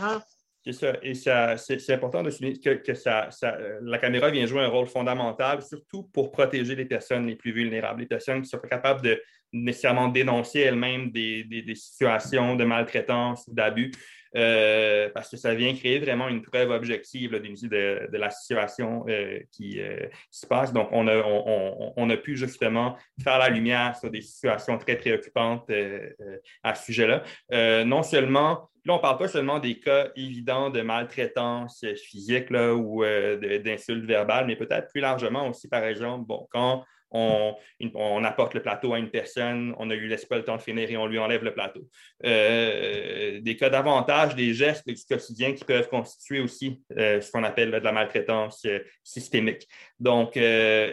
S4: C'est ça. Et c'est important de souligner que, ça, la caméra vient jouer un rôle fondamental, surtout pour protéger les personnes les plus vulnérables, les personnes qui ne sont pas capables de nécessairement dénoncer elles-mêmes des, des, situations de maltraitance ou d'abus. Euh, parce que ça vient créer vraiment une preuve objective de, la situation euh, qui, euh, qui, se passe. Donc, on a, pu justement faire la lumière sur des situations très préoccupantes à ce sujet-là. non seulement Là, on ne parle pas seulement des cas évidents de maltraitance physique ou d'insultes verbales, mais peut-être plus largement aussi, par exemple, bon, quand on, apporte le plateau à une personne, on ne lui laisse pas le temps de finir et on lui enlève le plateau. Euh, des cas d'avantage, des gestes du quotidien qui peuvent constituer aussi euh, ce qu'on appelle de la maltraitance euh, systémique. Donc,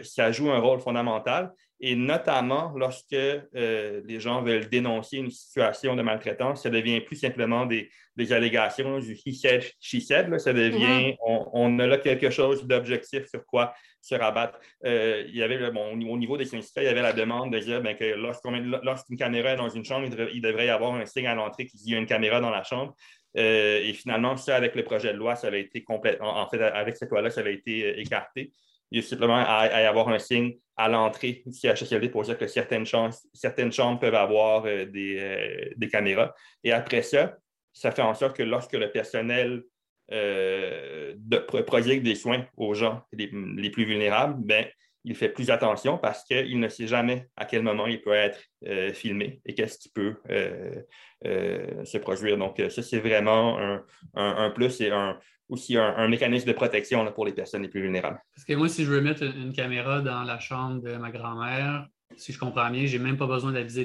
S4: ça joue un rôle fondamental et notamment lorsque les gens veulent dénoncer une situation de maltraitance, ça devient plus simplement des, allégations du he said, she said. ça devient, mm-hmm. on, on, a là quelque chose d'objectif sur quoi se rabattre. Euh, il y avait, bon, au niveau des syndicats, il y avait la demande de dire ben, que lorsqu'une caméra est dans une chambre, il devrait, y avoir un signe à l'entrée qu'il y a une caméra dans la chambre. Euh, et finalement, ça, avec le projet de loi, ça avait été complètement, en fait, avec cette loi-là, ça avait été euh, écarté. Il y a simplement à, y avoir un signe à l'entrée du CHSLD pour dire que certaines, chambres, certaines chambres peuvent avoir des, des, caméras. Et après ça, ça fait en sorte que lorsque le personnel euh, de produire des soins aux gens les, plus vulnérables, ben, il fait plus attention parce qu'il ne sait jamais à quel moment il peut être euh, filmé et qu'est-ce qui peut euh, se produire. Donc, ça, c'est vraiment un, plus et aussi un, mécanisme de protection pour les personnes les plus vulnérables.
S3: Parce que moi, si je veux mettre une, caméra dans la chambre de ma grand-mère, si je comprends bien, je n'ai même pas besoin d'aviser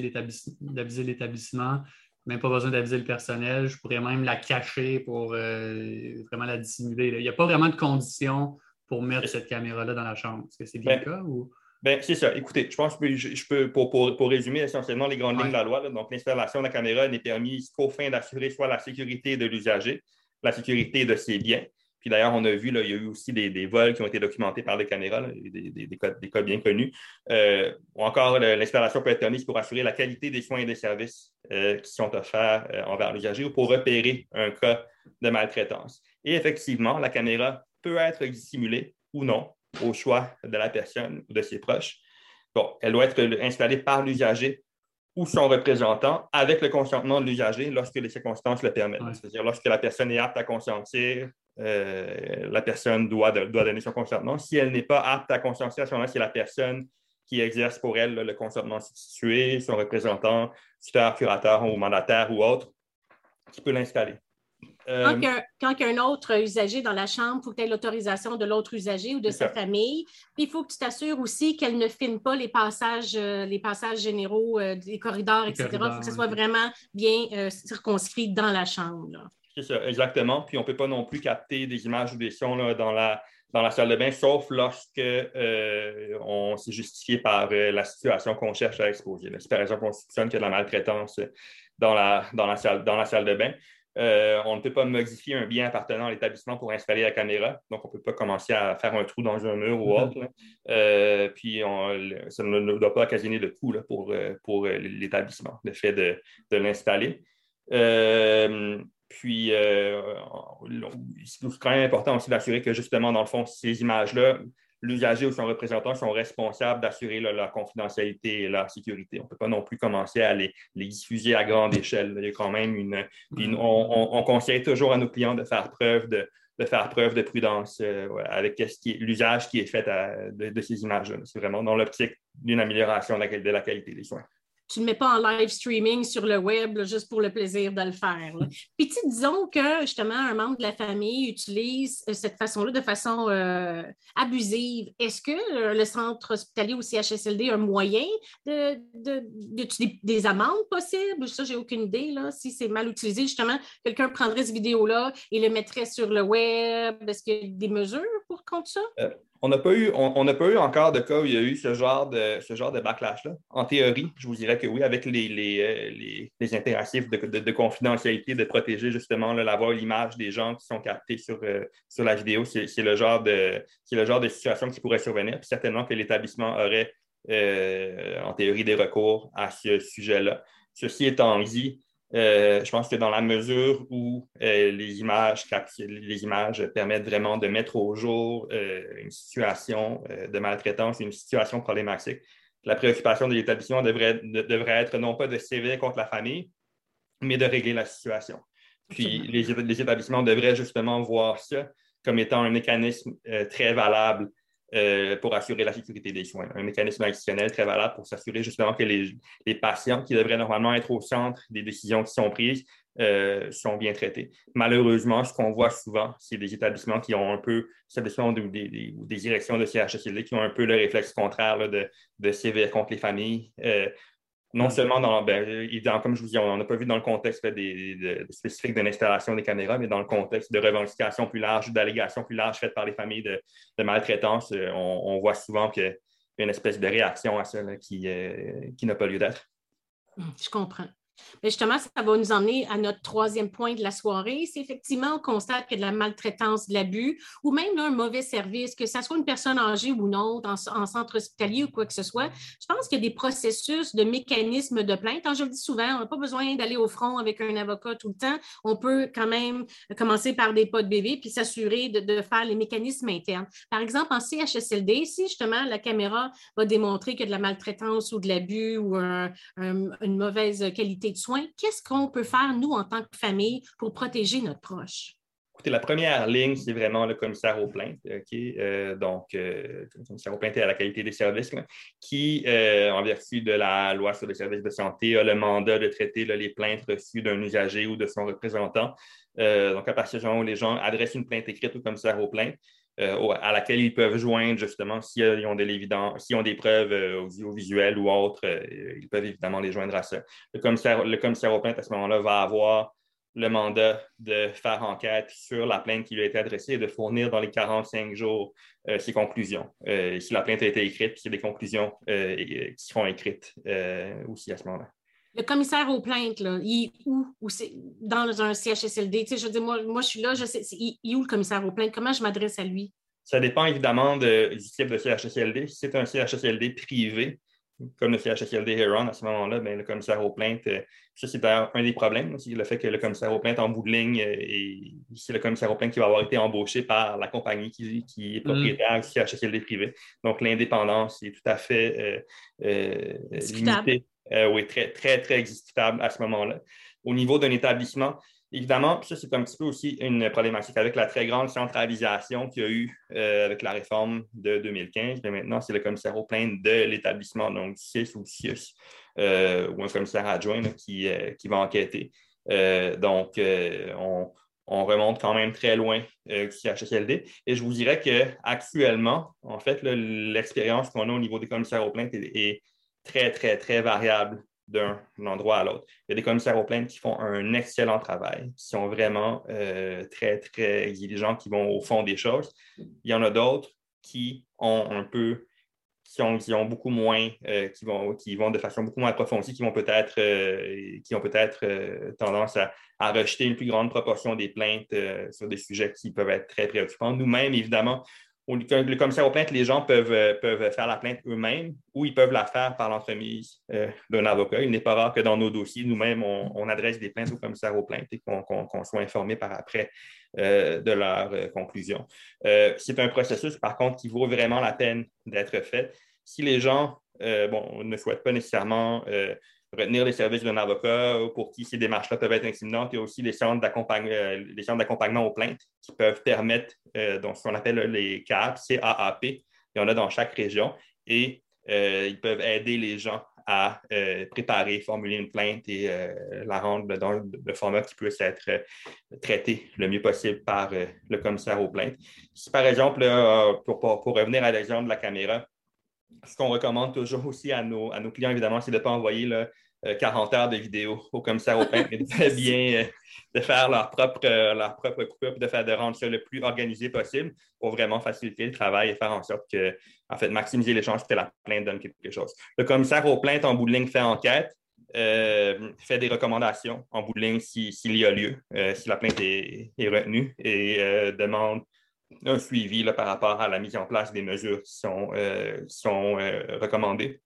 S3: l'établissement même pas besoin d'aviser le personnel. Je pourrais même la cacher pour euh, vraiment la dissimuler. Il n'y a pas vraiment de conditions pour mettre cette caméra-là dans la chambre. Est-ce que c'est bien ben, le cas ou?
S4: Ben, c'est ça. Écoutez, je pense que je, peux, pour, résumer essentiellement les grandes lignes de la loi, donc l'installation de la caméra n'est permise qu'au fin d'assurer soit la sécurité de l'usager, la sécurité de ses biens, puis d'ailleurs, on a vu, là, il y a eu aussi des, vols qui ont été documentés par les caméras, des, des, cas, bien connus. Euh, ou encore, l'installation peut être permise pour assurer la qualité des soins et des services euh, qui sont offerts euh, envers l'usager ou pour repérer un cas de maltraitance. Et effectivement, la caméra peut être dissimulée ou non au choix de la personne ou de ses proches. Bon, elle doit être installée par l'usager ou son représentant avec le consentement de l'usager lorsque les circonstances le permettent. C'est-à-dire lorsque la personne est apte à consentir, euh, la personne doit, doit, donner son consentement. Si elle n'est pas apte à consentir, à ce moment-là, c'est la personne qui exerce pour elle le consentement situé, son représentant, tuteur, curateur ou mandataire ou autre, qui peut l'installer.
S2: Euh, quand, il y a un autre usager dans la chambre, il faut que tu aies l'autorisation de l'autre usager ou de sa famille. Puis il faut que tu t'assures aussi qu'elle ne filme pas les passages, euh, les passages généraux euh, des corridors, etc. Il faut que ce soit vraiment bien circonscrit dans la chambre.
S4: C'est ça, exactement. Puis on ne peut pas non plus capter des images ou des sons dans, la, dans la salle de bain, sauf lorsque on s'est justifié par la situation qu'on cherche à exposer. Si par exemple on soupçonne qu'il y a de la maltraitance dans la, dans la, salle, dans la salle de bain, euh, on ne peut pas modifier un bien appartenant à l'établissement pour installer la caméra. Donc, on ne peut pas commencer à faire un trou dans un mur ou mhm. autre. Euh, puis, ça ne doit pas occasionner de coût pour, euh, pour l'établissement, le fait de, de l'installer. Puis, c'est quand même important aussi d'assurer que, justement, dans le fond, ces images-là, l'usager ou son représentant sont responsables d'assurer leur confidentialité et leur sécurité. On ne peut pas non plus commencer à les, diffuser à grande échelle. Il y a quand même une. on, conseille toujours à nos clients de faire preuve de, faire preuve de prudence euh, avec l'usage qui est fait de, ces images-là. C'est vraiment dans l'optique d'une amélioration de la qualité des soins
S2: tu ne mets pas en live streaming sur le web juste pour le plaisir de le faire. (laughs) Puis disons que justement un membre de la famille utilise euh, cette façon-là de façon euh, abusive. Est-ce que euh, le centre hospitalier ou CHSLD a un moyen de, des amendes possibles? Ça, j'ai aucune idée. Là. Si c'est mal utilisé, justement, quelqu'un prendrait cette vidéo-là et le mettrait sur le web. Est-ce qu'il y a des mesures pour contre ça?
S4: On n'a pas, eu, on, pas eu encore de cas où il y a eu ce genre de, ce genre de backlash-là. En théorie, je vous dirais que oui, avec les, les, les, impératifs de, confidentialité, de protéger justement la voix l'image des gens qui sont captés sur, euh, sur la vidéo, c'est le, genre de, le genre de situation qui pourrait survenir. Certainement que l'établissement aurait, euh, en théorie, des recours à ce sujet-là. Ceci étant dit, euh, je pense que dans la mesure où euh, les, images les images permettent vraiment de mettre au jour euh, une situation de maltraitance, une situation problématique, la préoccupation de l'établissement devrait, devrait être non pas de sévir contre la famille, mais de régler la situation. Puis les, les, établissements devraient justement voir ça comme étant un mécanisme très valable euh, pour assurer la sécurité des soins. Un mécanisme additionnel très valable pour s'assurer justement que les, patients qui devraient normalement être au centre des décisions qui sont prises euh, sont bien traités. Malheureusement, ce qu'on voit souvent, c'est des établissements qui ont un peu, des, des, des, directions de CHSLD qui ont un peu le réflexe contraire de, de contre les familles. Euh, non seulement dans, ben, comme je vous dis, on n'a pas vu dans le contexte des, spécifique de l'installation des caméras, mais dans le contexte de revendications plus larges, d'allégations plus larges faites par les familles de, maltraitance, euh, on, voit souvent qu'il y a une espèce de réaction à ça qui, euh, qui n'a pas lieu d'être.
S2: Je comprends. Mais justement, ça va nous emmener à notre troisième point de la soirée. C'est effectivement, on constate que de la maltraitance, de l'abus ou même un mauvais service, que ce soit une personne âgée ou non, en, centre hospitalier ou quoi que ce soit. Je pense qu'il y a des processus de mécanismes de plainte. je le dis souvent, on n'a pas besoin d'aller au front avec un avocat tout le temps. On peut quand même commencer par des pas de bébé puis s'assurer de, faire les mécanismes internes. Par exemple, en CHSLD, si justement la caméra va démontrer a de la maltraitance ou de l'abus ou une mauvaise qualité de soins, qu'est-ce qu'on peut faire, nous, en tant que famille, pour protéger notre proche?
S4: Écoutez, la première ligne, c'est vraiment le commissaire aux plaintes. Euh, donc, euh, le commissaire aux plaintes et à la qualité des services, qui, euh, en vertu de la loi sur les services de santé, a le mandat de traiter les plaintes reçues d'un usager ou de son représentant. donc, à partir du moment où les gens adressent une plainte écrite au commissaire aux plaintes, euh, à laquelle ils peuvent joindre justement s'ils ont, de s'ils ont des preuves euh, audiovisuelles ou autres, euh, ils peuvent évidemment les joindre à ça. Le commissaire, le commissaire aux plaintes à ce moment-là va avoir le mandat de faire enquête sur la plainte qui lui a été adressée et de fournir dans les 45 jours ses conclusions. si la plainte a été écrite, puis il y a des conclusions qui seront écrites aussi à ce moment-là.
S2: Le commissaire aux plaintes, là, il est où? c'est dans un CHSLD? Tu sais, je dis, moi, moi, je suis là, je sais, il, est où le commissaire aux plaintes? Comment je m'adresse à lui?
S4: Ça dépend évidemment du type de CHSLD. Si c'est un CHSLD privé, comme le CHSLD Heron à ce moment-là, ben, le commissaire aux plaintes, ça c'est un des problèmes, aussi, le fait que le commissaire aux plaintes en bout de ligne, et c'est le commissaire aux plaintes qui va avoir été embauché par la compagnie qui, est mm. propriétaire du CHSLD privé. Donc l'indépendance est tout à fait limitée, oui, très, très, très existable à ce moment-là. Au niveau d'un établissement, Évidemment, ça, c'est un petit peu aussi une problématique avec la très grande centralisation qu'il y a eu euh, avec la réforme de 2015. Mais maintenant, c'est le commissaire au plein de l'établissement, donc 6 ou 6, euh, ou un commissaire adjoint qui, euh, qui va enquêter. donc, on, remonte quand même très loin du CHSLD. Et je vous dirais qu'actuellement, en fait, l'expérience qu'on a au niveau des commissaires aux plaintes est très, très, très variable d'un endroit à l'autre. Il y a des commissaires aux plaintes qui font un excellent travail, qui sont vraiment euh, très, très exigeants, qui vont au fond des choses. Il y en a d'autres qui ont un peu, qui ont, qui ont beaucoup moins, euh, qui, vont, qui vont de façon beaucoup moins approfondie, qui vont peut-être euh, qui ont peut-être tendance à, à, rejeter une plus grande proportion des plaintes sur des sujets qui peuvent être très préoccupants. Nous-mêmes, évidemment, le commissaire aux plaintes, les gens peuvent, euh, peuvent faire la plainte eux-mêmes ou ils peuvent la faire par l'entremise euh, d'un avocat. Il n'est pas rare que dans nos dossiers, nous-mêmes, on, adresse des plaintes au commissaire aux plaintes et qu'on soit informé par après euh, de leur conclusion. C'est un processus, par contre, qui vaut vraiment la peine d'être fait. Si les gens ne souhaitent pas nécessairement retenir les services d'un avocat pour qui ces démarches-là peuvent être intimidantes. Il y a aussi les centres d'accompagnement aux plaintes qui peuvent permettre, euh, donc ce qu'on appelle les CAP, CAAP. Il y en a dans chaque région et euh, ils peuvent aider les gens à euh, préparer, formuler une plainte et la rendre dans le format qui puisse être traité le mieux possible par le commissaire aux plaintes. Si par exemple, pour, pour, revenir à l'exemple de la caméra, ce qu'on recommande toujours aussi à nos, à nos clients, évidemment, c'est de ne pas envoyer 40 euh, heures de vidéo au commissaire au pain, mais de (laughs) bien euh, de faire leur propre, euh, leur propre coupe, de faire de rendre ça le plus organisé possible pour vraiment faciliter le travail et faire en sorte que, en fait, maximiser les chances que la plainte donne quelque chose. Le commissaire aux plaintes en bout de ligne fait enquête, fait des recommandations en bout de ligne s'il y a lieu, si la plainte est, est retenue et demande un suivi par rapport à la mise en place des mesures qui sont, euh, sont euh, recommandées.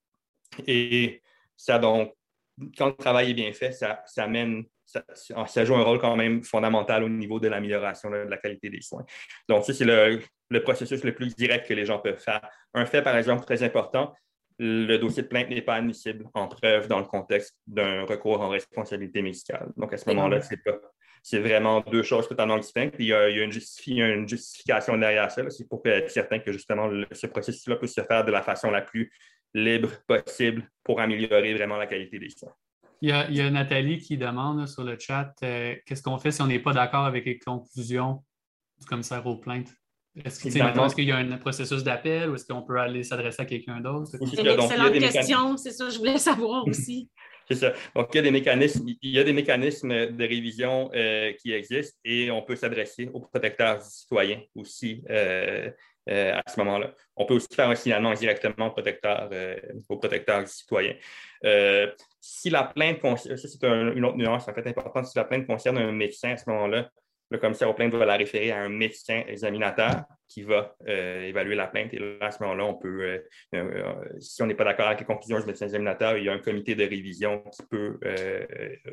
S4: Et ça, donc, quand le travail est bien fait, ça, ça amène, ça, joue un rôle quand même fondamental au niveau de l'amélioration de la qualité des soins. Donc, ça, c'est le, le, processus le plus direct que les gens peuvent faire. Un fait, par exemple, très important, le dossier de plainte n'est pas admissible en preuve dans le contexte d'un recours en responsabilité médicale. Donc, à ce moment-là, c'est pas c'est vraiment deux choses totalement distinctes. Il y a, une, justification derrière ça. C'est pour être certain que justement ce processus-là peut se faire de la façon la plus libre possible pour améliorer vraiment la qualité des soins.
S3: Il y a, Nathalie qui demande sur le chat euh, qu'est-ce qu'on fait si on n'est pas d'accord avec les conclusions du commissaire aux plaintes? Est-ce qu'il y a un processus d'appel ou est-ce qu'on peut aller s'adresser à quelqu'un d'autre?
S2: C'est une excellente question, c'est ça, je voulais savoir aussi. (laughs)
S4: C'est ça. Donc, il y a des mécanismes, il y a des mécanismes de révision euh, qui existent et on peut s'adresser aux protecteurs citoyens aussi euh, euh, à ce moment-là. On peut aussi faire un signalement directement au protecteur, au protecteur citoyen. si la plainte, ça c'est une autre nuance en fait importante, si la plainte concerne un médecin à ce moment-là, le commissaire aux plaintes va la référer à un médecin examinateur qui va euh, évaluer la plainte. Et là, à ce moment-là, on peut, euh, euh, si on n'est pas d'accord avec les conclusions du médecin examinateur, il y a un comité de révision qui peut,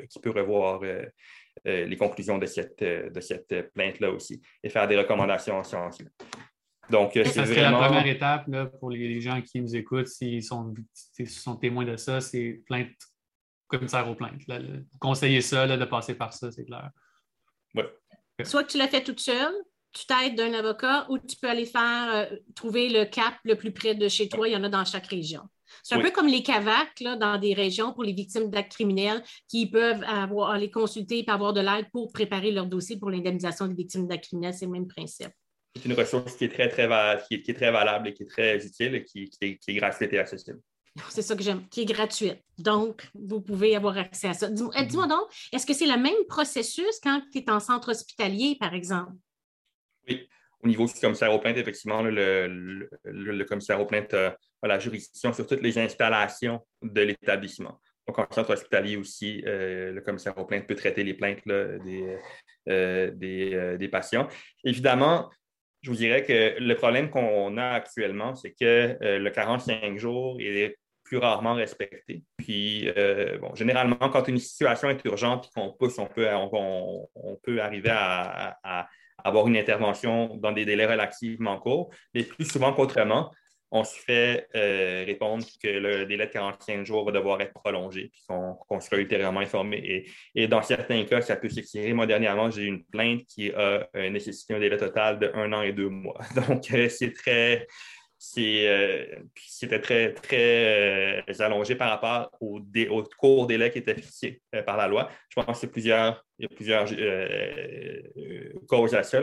S4: qui peut revoir les conclusions de cette, de cette plainte-là aussi et faire des recommandations en sciences.
S3: Donc, c'est vraiment... la première étape pour les gens qui nous écoutent, s'ils sont, sont témoins de ça, c'est plainte commissaire aux plaintes. conseiller ça, de passer par ça, c'est clair.
S4: Oui.
S2: Soit que tu l'as fait toute seule, tu t'aides d'un avocat ou tu peux aller faire euh, trouver le CAP le plus près de chez toi. Il y en a dans chaque région. C'est un peu comme les CAVAC là, dans des régions pour les victimes d'actes criminels qui peuvent avoir, aller consulter et avoir de l'aide pour préparer leur dossier pour l'indemnisation des victimes d'actes criminels. C'est le même principe.
S4: C'est une ressource qui est très, très, qui est, très valable et qui est très utile et qui, est, qui est gratuite et accessible.
S2: C'est ça que j'aime, qui est gratuite. Donc, vous pouvez avoir accès à ça. Dis-moi eh, donc, est-ce que c'est le même processus quand tu es en centre hospitalier, par exemple?
S4: Oui. Au niveau du commissaire aux plaintes, effectivement, le, commissaire aux plaintes a, la juridiction sur toutes les installations de l'établissement. Donc, en centre hospitalier aussi, euh, le commissaire aux plaintes peut traiter les plaintes des, euh, euh, des, patients. Évidemment, je vous dirais que le problème qu'on a actuellement, c'est que le 45 jours est plus rarement respectées. Puis, bon, généralement, quand une situation est urgente et qu'on pousse, on peut, on, peut arriver à, avoir une intervention dans des délais relativement courts, mais plus souvent qu'autrement, on se fait euh, répondre que le délai de 45 jours va devoir être prolongé, puis qu'on sera ultérieurement informé. Et, dans certains cas, ça peut s'étirer. Moi, dernièrement, j'ai eu une plainte qui a euh, nécessité un délai total de un an et deux mois. (laughs) Donc, euh, c'est très. C'était très, très allongé par rapport au, au court délai qui était fixé par la loi. Je pense que plusieurs, il y a plusieurs causes à ça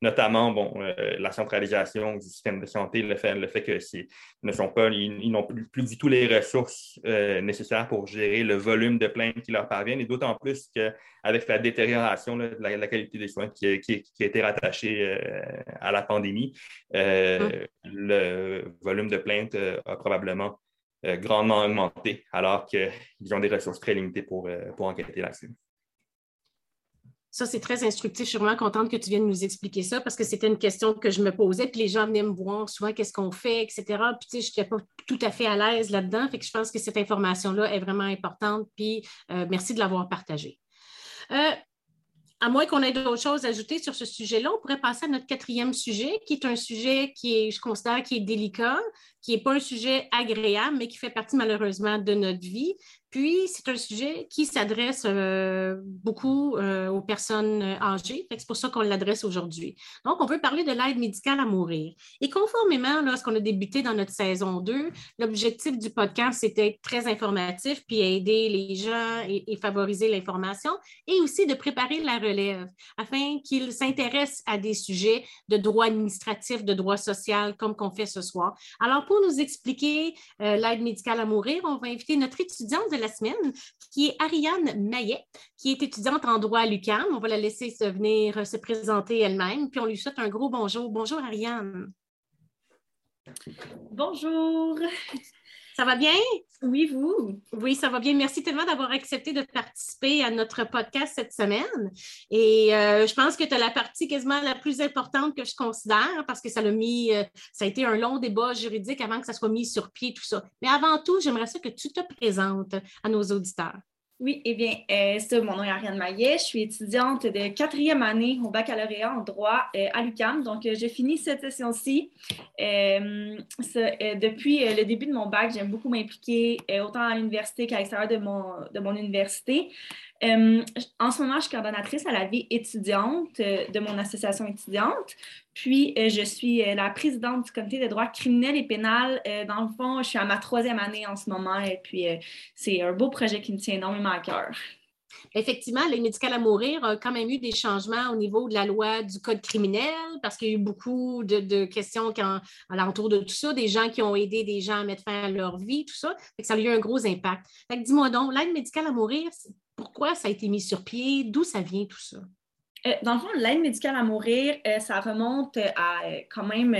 S4: notamment bon, euh, la centralisation du système de santé, le fait, le fait que ne sont pas, ils, n'ont plus, du tout les ressources euh, nécessaires pour gérer le volume de plaintes qui leur parviennent, et d'autant plus qu'avec la détérioration de la, qualité des soins qui, a été rattachée euh, à la pandémie, hum. le volume de plaintes a probablement grandement augmenté, alors qu'ils ont des ressources très limitées pour, pour enquêter là-dessus.
S2: Ça, c'est très instructif. Je suis vraiment contente que tu viennes nous expliquer ça parce que c'était une question que je me posais. Puis les gens venaient me voir souvent qu'est-ce qu'on fait, etc. Puis, tu sais, je n'étais pas tout à fait à l'aise là-dedans. Fait que je pense que cette information-là est vraiment importante. Puis, euh, merci de l'avoir partagée. Euh, à moins qu'on ait d'autres choses à ajouter sur ce sujet-là, on pourrait passer à notre quatrième sujet, qui est un sujet qui est, je considère, qui est délicat, qui n'est pas un sujet agréable, mais qui fait partie malheureusement de notre vie. Puis, c'est un sujet qui s'adresse euh, beaucoup euh, aux personnes âgées. C'est pour ça qu'on l'adresse aujourd'hui. Donc, on veut parler de l'aide médicale à mourir. Et conformément à ce qu'on a débuté dans notre saison 2, l'objectif du podcast, c'était très informatif, puis aider les gens et, favoriser l'information, et aussi de préparer la relève afin qu'ils s'intéressent à des sujets de droit administratif, de droit social, comme qu'on fait ce soir. Alors, pour nous expliquer euh, l'aide médicale à mourir, on va inviter notre étudiante de la semaine, qui est Ariane Maillet, qui est étudiante en droit à l'UQAM. On va la laisser se venir euh, se présenter elle-même, puis on lui souhaite un gros bonjour. Bonjour, Ariane.
S5: Bonjour.
S2: Ça va bien?
S5: Oui, vous?
S2: Oui, ça va bien. Merci tellement d'avoir accepté de participer à notre podcast cette semaine. Et euh, je pense que tu as la partie quasiment la plus importante que je considère parce que ça a mis, euh, ça a été un long débat juridique avant que ça soit mis sur pied, tout ça. Mais avant tout, j'aimerais ça que tu te présentes à nos auditeurs.
S5: Oui, eh bien, euh, mon nom est Ariane Maillet. Je suis étudiante de quatrième année au baccalauréat en droit euh, à l'UQAM. Donc, euh, j'ai fini cette session-ci. Euh, depuis le début de mon bac, j'aime beaucoup m'impliquer autant à l'université qu'à l'extérieur de de mon université. Euh, en ce moment, je suis coordonnatrice à la vie étudiante euh, de mon association étudiante. Puis, euh, je suis la présidente du comité de droit criminel et pénal. dans le fond, je suis à ma troisième année en ce moment et puis c'est un beau projet qui me tient énormément à cœur.
S2: Effectivement, l'aide médicale à mourir a quand même eu des changements au niveau de la loi du code criminel parce qu'il y a eu beaucoup de, questions quand, à l'entour de tout ça, des gens qui ont aidé des gens à mettre fin à leur vie, tout ça. ça a eu un gros impact. dis-moi donc, l'aide médicale à mourir, pourquoi ça a été mis sur pied? D'où ça vient tout ça?
S5: Euh, dans le fond, l'aide médicale à mourir, euh, ça remonte à euh, quand même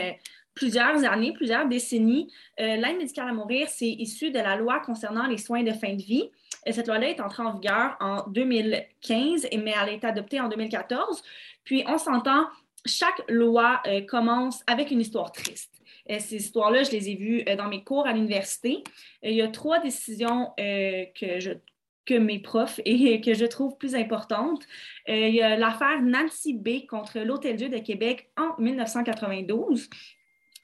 S5: plusieurs années, plusieurs décennies. l'aide médicale à mourir, c'est issu de la loi concernant les soins de fin de vie. cette loi-là est entrée en vigueur en 2015, mais elle a été adoptée en 2014. Puis, on s'entend, chaque loi commence avec une histoire triste. ces histoires-là, je les ai vues dans mes cours à l'université. il y a trois décisions que je que mes profs et (laughs) que je trouve plus importante. Euh, il y a l'affaire Nancy B contre l'Hôtel-Dieu de Québec en 1992.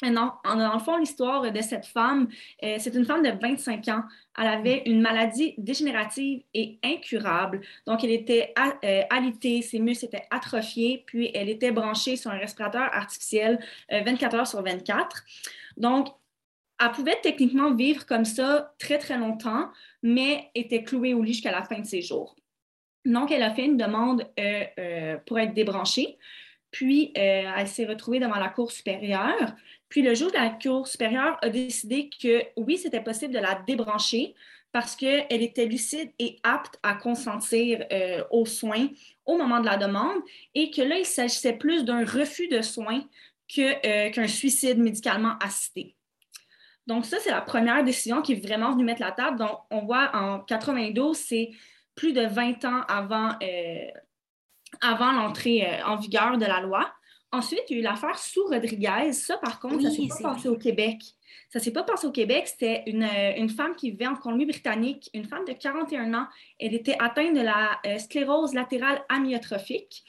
S5: Non, dans le fond, l'histoire de cette femme, euh, c'est une femme de 25 ans. Elle avait une maladie dégénérative et incurable. Donc, elle était euh, alitée, ses muscles étaient atrophiés, puis elle était branchée sur un respirateur artificiel 24 heures sur 24. Donc, elle pouvait techniquement vivre comme ça très, très longtemps, mais était clouée au lit jusqu'à la fin de ses jours. Donc, elle a fait une demande euh, euh, pour être débranchée, puis euh, elle s'est retrouvée devant la Cour supérieure. Puis le jour de la Cour supérieure a décidé que oui, c'était possible de la débrancher parce qu'elle était lucide et apte à consentir aux soins au moment de la demande et que là, il s'agissait plus d'un refus de soins qu'un suicide médicalement assisté. Donc, ça, c'est la première décision qui est vraiment venue mettre la table. Donc, on voit en 92, c'est plus de 20 ans avant, euh, avant l'entrée euh, en vigueur de la loi. ensuite, il y a eu l'affaire sous Rodriguez. Ça, par contre, ça ne s'est pas passé au Québec. Ça ne s'est pas passé au Québec. C'était une, une, femme qui vivait en Colombie-Britannique, une femme de 41 ans. Elle était atteinte de la sclérose latérale amyotrophique.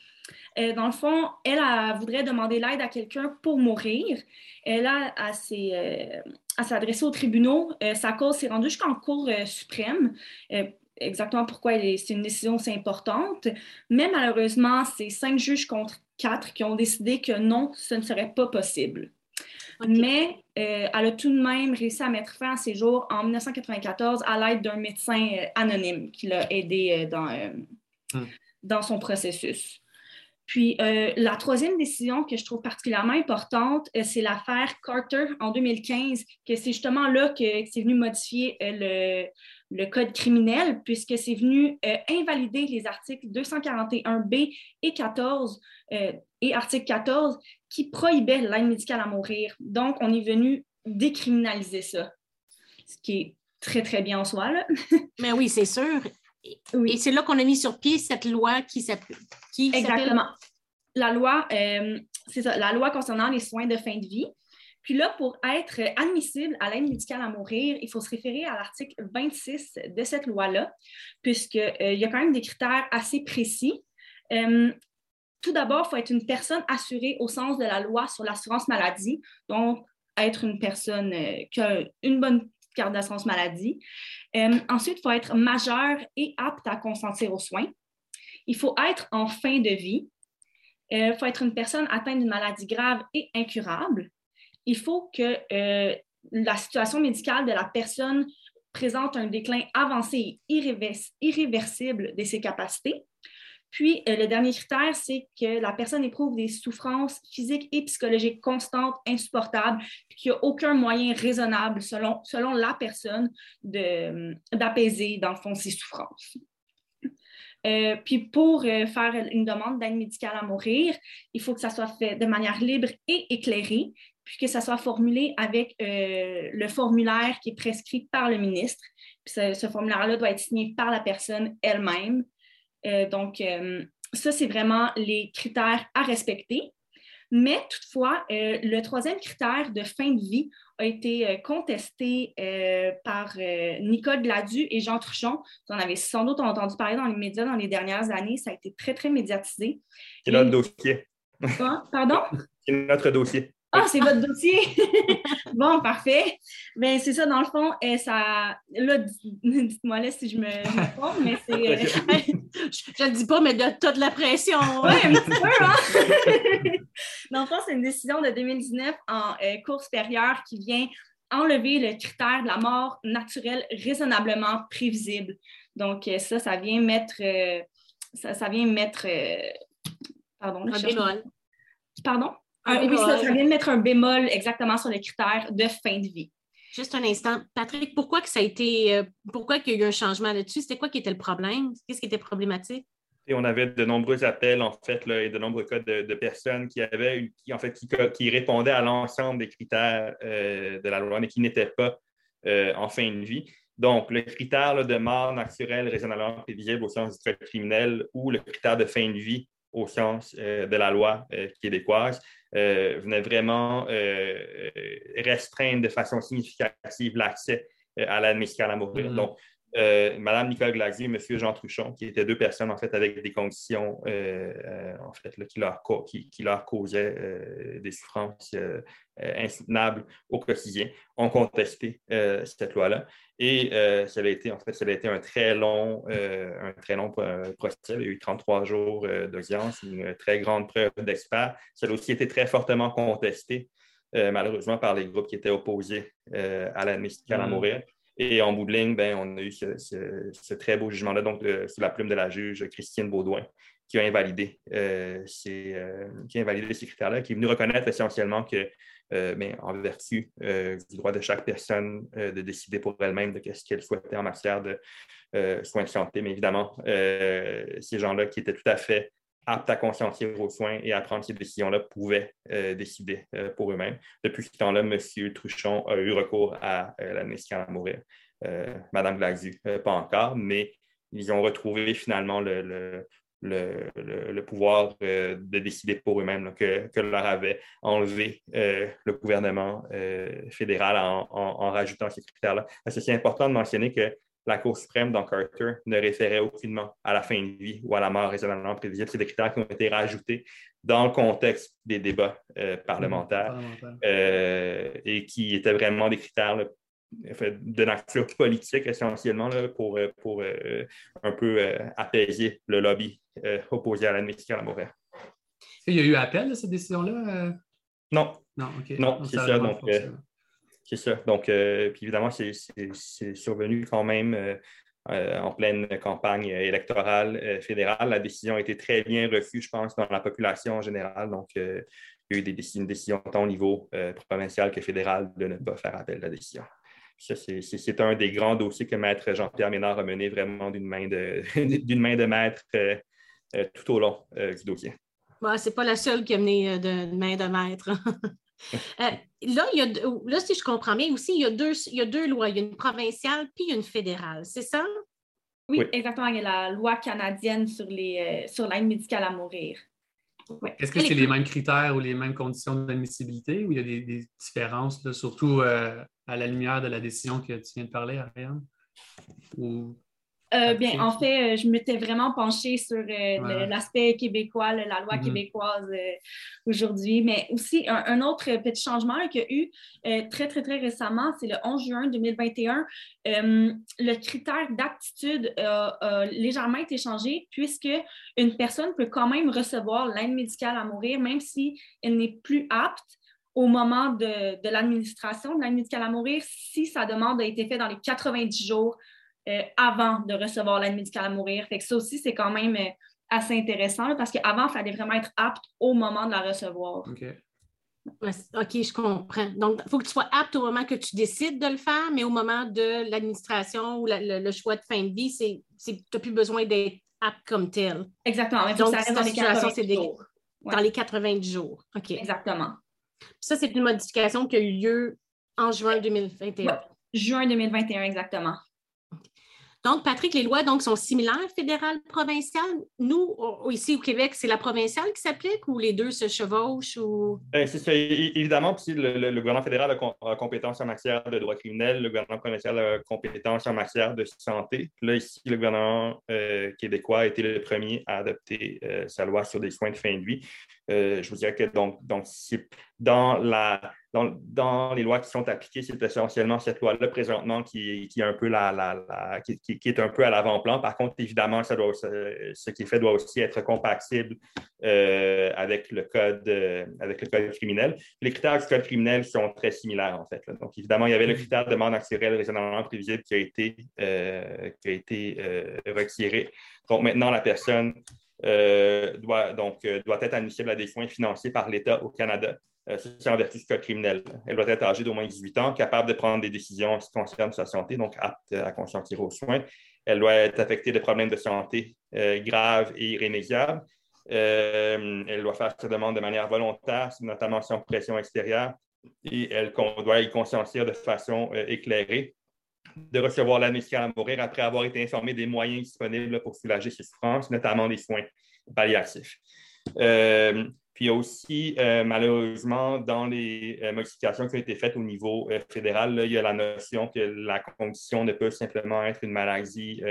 S5: Euh, dans le fond, elle, voudrait demander l'aide à quelqu'un pour mourir. Elle a à, euh, s'adresser aux tribunaux. Euh, sa cause s'est rendue jusqu'en Cour suprême exactement pourquoi c'est une décision aussi importante. Mais malheureusement, c'est cinq juges contre quatre qui ont décidé que non, ce ne serait pas possible. Mais elle a tout de même réussi à mettre fin à ses jours en 1994 à l'aide d'un médecin anonyme qui l'a aidé dans, hmm. dans son processus. Puis euh, la troisième décision que je trouve particulièrement importante, euh, c'est l'affaire Carter en 2015, que c'est justement là que, c'est venu modifier euh, le, code criminel, puisque c'est venu invalider les articles 241b et 14 et article 14 qui prohibaient l'aide médicale à mourir. Donc, on est venu décriminaliser ça, ce qui est très, très bien en soi. Là. (laughs)
S2: Mais oui, c'est sûr. Et c'est là qu'on a mis sur pied cette loi qui s'appelle.
S5: Exactement. La loi, euh, c'est ça, la loi concernant les soins de fin de vie. Puis là, pour être admissible à l'aide médicale à mourir, il faut se référer à l'article 26 de cette loi-là, puisqu'il euh, y a quand même des critères assez précis. Euh, tout d'abord, il faut être une personne assurée au sens de la loi sur l'assurance maladie, donc être une personne qui a une bonne carte d'assurance maladie. Ensuite, il faut être majeur et apte à consentir aux soins. Il faut être en fin de vie. Euh, il faut être une personne atteinte d'une maladie grave et incurable. Il faut que euh, la situation médicale de la personne présente un déclin avancé et irréversible de ses capacités. Puis, euh, le dernier critère, c'est que la personne éprouve des souffrances physiques et psychologiques constantes, insupportables, puis qu'il n'y a aucun moyen raisonnable, selon, selon la personne, d'apaiser, dans le fond, ses souffrances. Euh, puis pour euh, faire une demande d'aide médicale à mourir, il faut que ça soit fait de manière libre et éclairée, puis que ça soit formulé avec le formulaire qui est prescrit par le ministre. Puis ce formulaire-là doit être signé par la personne elle-même. Euh, donc, euh, ça, c'est vraiment les critères à respecter. Mais toutefois, euh, le troisième critère de fin de vie a été contesté par Nicole Gladu et Jean Truchon. Vous en avez sans doute entendu parler dans les médias dans les dernières années. Ça a été très, très médiatisé.
S4: C'est notre dossier.
S5: Ah, pardon?
S4: C'est notre dossier.
S5: Ah, c'est votre dossier. (laughs) bon, parfait. Bien, c'est ça, dans le fond, euh, ça. Là, dites-moi là si je me, trompe, mais c'est. (laughs) Euh,
S2: je ne le dis pas, mais de toute la pression. (laughs)
S5: oui, un petit peu, hein? (laughs) dans le fond, c'est une décision de 2019 en euh, cours supérieur qui vient enlever le critère de la mort naturelle raisonnablement prévisible. Donc, ça, ça vient mettre. ça, ça, vient mettre. pardon,
S2: un
S5: Pardon? Ah, oui, ça, vient de mettre un bémol exactement sur les critères de fin de vie.
S2: Juste un instant. Patrick, pourquoi que ça a été, euh, pourquoi qu'il y a eu un changement là-dessus? C'était quoi qui était le problème? Qu'est-ce qui était problématique?
S4: On avait de nombreux appels, en fait, et de nombreux cas de, personnes qui avaient, qui, en fait, qui, répondaient à l'ensemble des critères euh, de la loi, mais qui n'étaient pas euh, en fin de vie. Donc, le critère de mort naturelle raisonnablement prévisible au sens du code criminel ou le critère de fin de vie au sens de la loi québécoise euh, venait vraiment euh, restreindre de façon significative l'accès euh, à l'aide médicale à mourir. Mm-hmm. Donc, Madame Nicole Glazier et Monsieur Jean Truchon, qui étaient deux personnes en fait avec des conditions en fait qui, leur, qui, qui leur causaient des souffrances insoutenables au quotidien, ont contesté cette loi-là. Et euh, ça, a été, en fait, ça a été un très long, euh, un très long euh, procès. Il y a eu 33 jours d'audience, une très grande preuve d'experts. Ça a aussi été très fortement contesté, malheureusement, par les groupes qui étaient opposés à la médicale à mourir. Et en bout de ligne, ben, on a eu ce, très beau jugement-là, donc sous la plume de la juge Christine Baudouin, qui a invalidé, ces, qui a invalidé ces critères-là, qui est venu reconnaître essentiellement que euh, mais en vertu euh, du droit de chaque personne euh, de décider pour elle-même de ce qu'elle souhaitait en matière de soins de santé. Mais évidemment, ces gens-là qui étaient tout à fait aptes à consentir aux soins et à prendre ces décisions-là pouvaient décider pour eux-mêmes. Depuis ce temps-là, M. Truchon a eu recours à la médecine à mourir. Madame Glazu, pas encore, mais ils ont retrouvé finalement le, le, pouvoir de décider pour eux-mêmes que, leur avait enlevé le gouvernement fédéral en, en, rajoutant ces critères-là. C'est important de mentionner que la Cour suprême dans Carter ne référait aucunement à la fin de vie ou à la mort raisonnablement prévisible. C'est des critères qui ont été rajoutés dans le contexte des débats euh, parlementaires euh, et qui étaient vraiment des critères de nature politique essentiellement pour, euh, pour un peu apaiser le lobby opposé à l'admission à la mauvaise.
S3: Il y a eu appel à cette décision-là?
S4: Non.
S3: Non,
S4: c'est ça. Donc, c'est ça. Donc, euh, puis évidemment, c'est survenu quand même euh, euh, en pleine campagne électorale fédérale. La décision a été très bien reçue, je pense, dans la population en général. Donc, il y a eu des, une décision tant au niveau provincial que fédéral de ne pas faire appel à la décision. C'est un des grands dossiers que Maître Jean-Pierre Ménard a mené vraiment d'une main, de, (laughs) main de maître tout au long du dossier.
S2: Ce c'est pas la seule qui a mené d'une main de maître. (laughs) Euh, là, il y a, là, si je comprends bien aussi, il y, a deux, il y a deux lois. Il y a une provinciale puis une fédérale, c'est ça?
S5: Oui, exactement. Il y a la loi canadienne sur, les, euh, sur l'aide médicale à mourir.
S3: Est-ce que c'est les mêmes critères ou les mêmes conditions d'admissibilité ou il y a des, différences, surtout euh, à la lumière de la décision que tu viens de parler, Ariane?
S5: Ou... Euh, bien, en fait, euh, je m'étais vraiment penchée sur euh, l'aspect québécois, la loi mm-hmm. québécoise aujourd'hui, mais aussi un, autre petit changement qu'il y a eu très, très, très récemment, c'est le 11 juin 2021. le critère d'aptitude a, légèrement été changé puisque une personne peut quand même recevoir l'aide médicale à mourir, même si elle n'est plus apte au moment de l'administration de l'aide médicale à mourir si sa demande a été faite dans les 90 jours euh, avant de recevoir l'aide médicale à mourir. Fait que ça aussi, c'est quand même euh, assez intéressant parce qu'avant, il fallait vraiment être apte au moment de la recevoir.
S3: OK.
S2: OK, je comprends. Donc, il faut que tu sois apte au moment que tu décides de le faire, mais au moment de l'administration ou le, choix de fin de vie, tu n'as plus besoin d'être apte comme tel.
S5: Exactement.
S2: Donc, ça reste dans les 90 jours. Dans les 90 jours. OK.
S5: Exactement.
S2: Ça, c'est une modification qui a eu lieu en juin 2021.
S5: Juin 2021, exactement.
S2: Donc, Patrick, les lois donc, sont similaires, fédérales, provinciales? Nous, ici au Québec, c'est la provinciale qui s'applique ou les deux se chevauchent? Ou...
S4: Ben, c'est évidemment, le, gouvernement fédéral a, compétence en matière de droit criminel, le gouvernement provincial a compétence en matière de santé. Là, ici, le gouvernement euh, québécois a été le premier à adopter euh, sa loi sur des soins de fin de vie. Euh, je vous dirais que donc, donc dans, la, dans, les lois qui sont appliquées, c'est essentiellement cette loi-là présentement qui, est un peu à l'avant-plan. Par contre, évidemment, ce qui est fait doit aussi être compatible euh, avec, le code, euh, avec le code criminel. Les critères du code criminel sont très similaires, en fait. Donc, évidemment, il y avait le critère de mort naturelle raisonnablement prévisible qui a été, qui a été retiré. Donc, maintenant, la personne euh, doit, donc, euh, doit être admissible à des soins financés par l'État au Canada. Euh, c'est en vertu du code criminel. Elle doit être âgée d'au moins 18 ans, capable de prendre des décisions qui concernent sa santé, donc apte à consentir aux soins. Elle doit être affectée de problèmes de santé graves et irrémédiables. elle doit faire sa demande de manière volontaire, notamment sans pression extérieure, et elle doit y consentir de façon éclairée de recevoir la à mourir après avoir été informé des moyens disponibles pour soulager ses souffrances, notamment des soins palliatifs. Euh, puis aussi, euh, malheureusement, dans les euh, modifications qui ont été faites au niveau fédéral, il y a la notion que la condition ne peut simplement être une maladie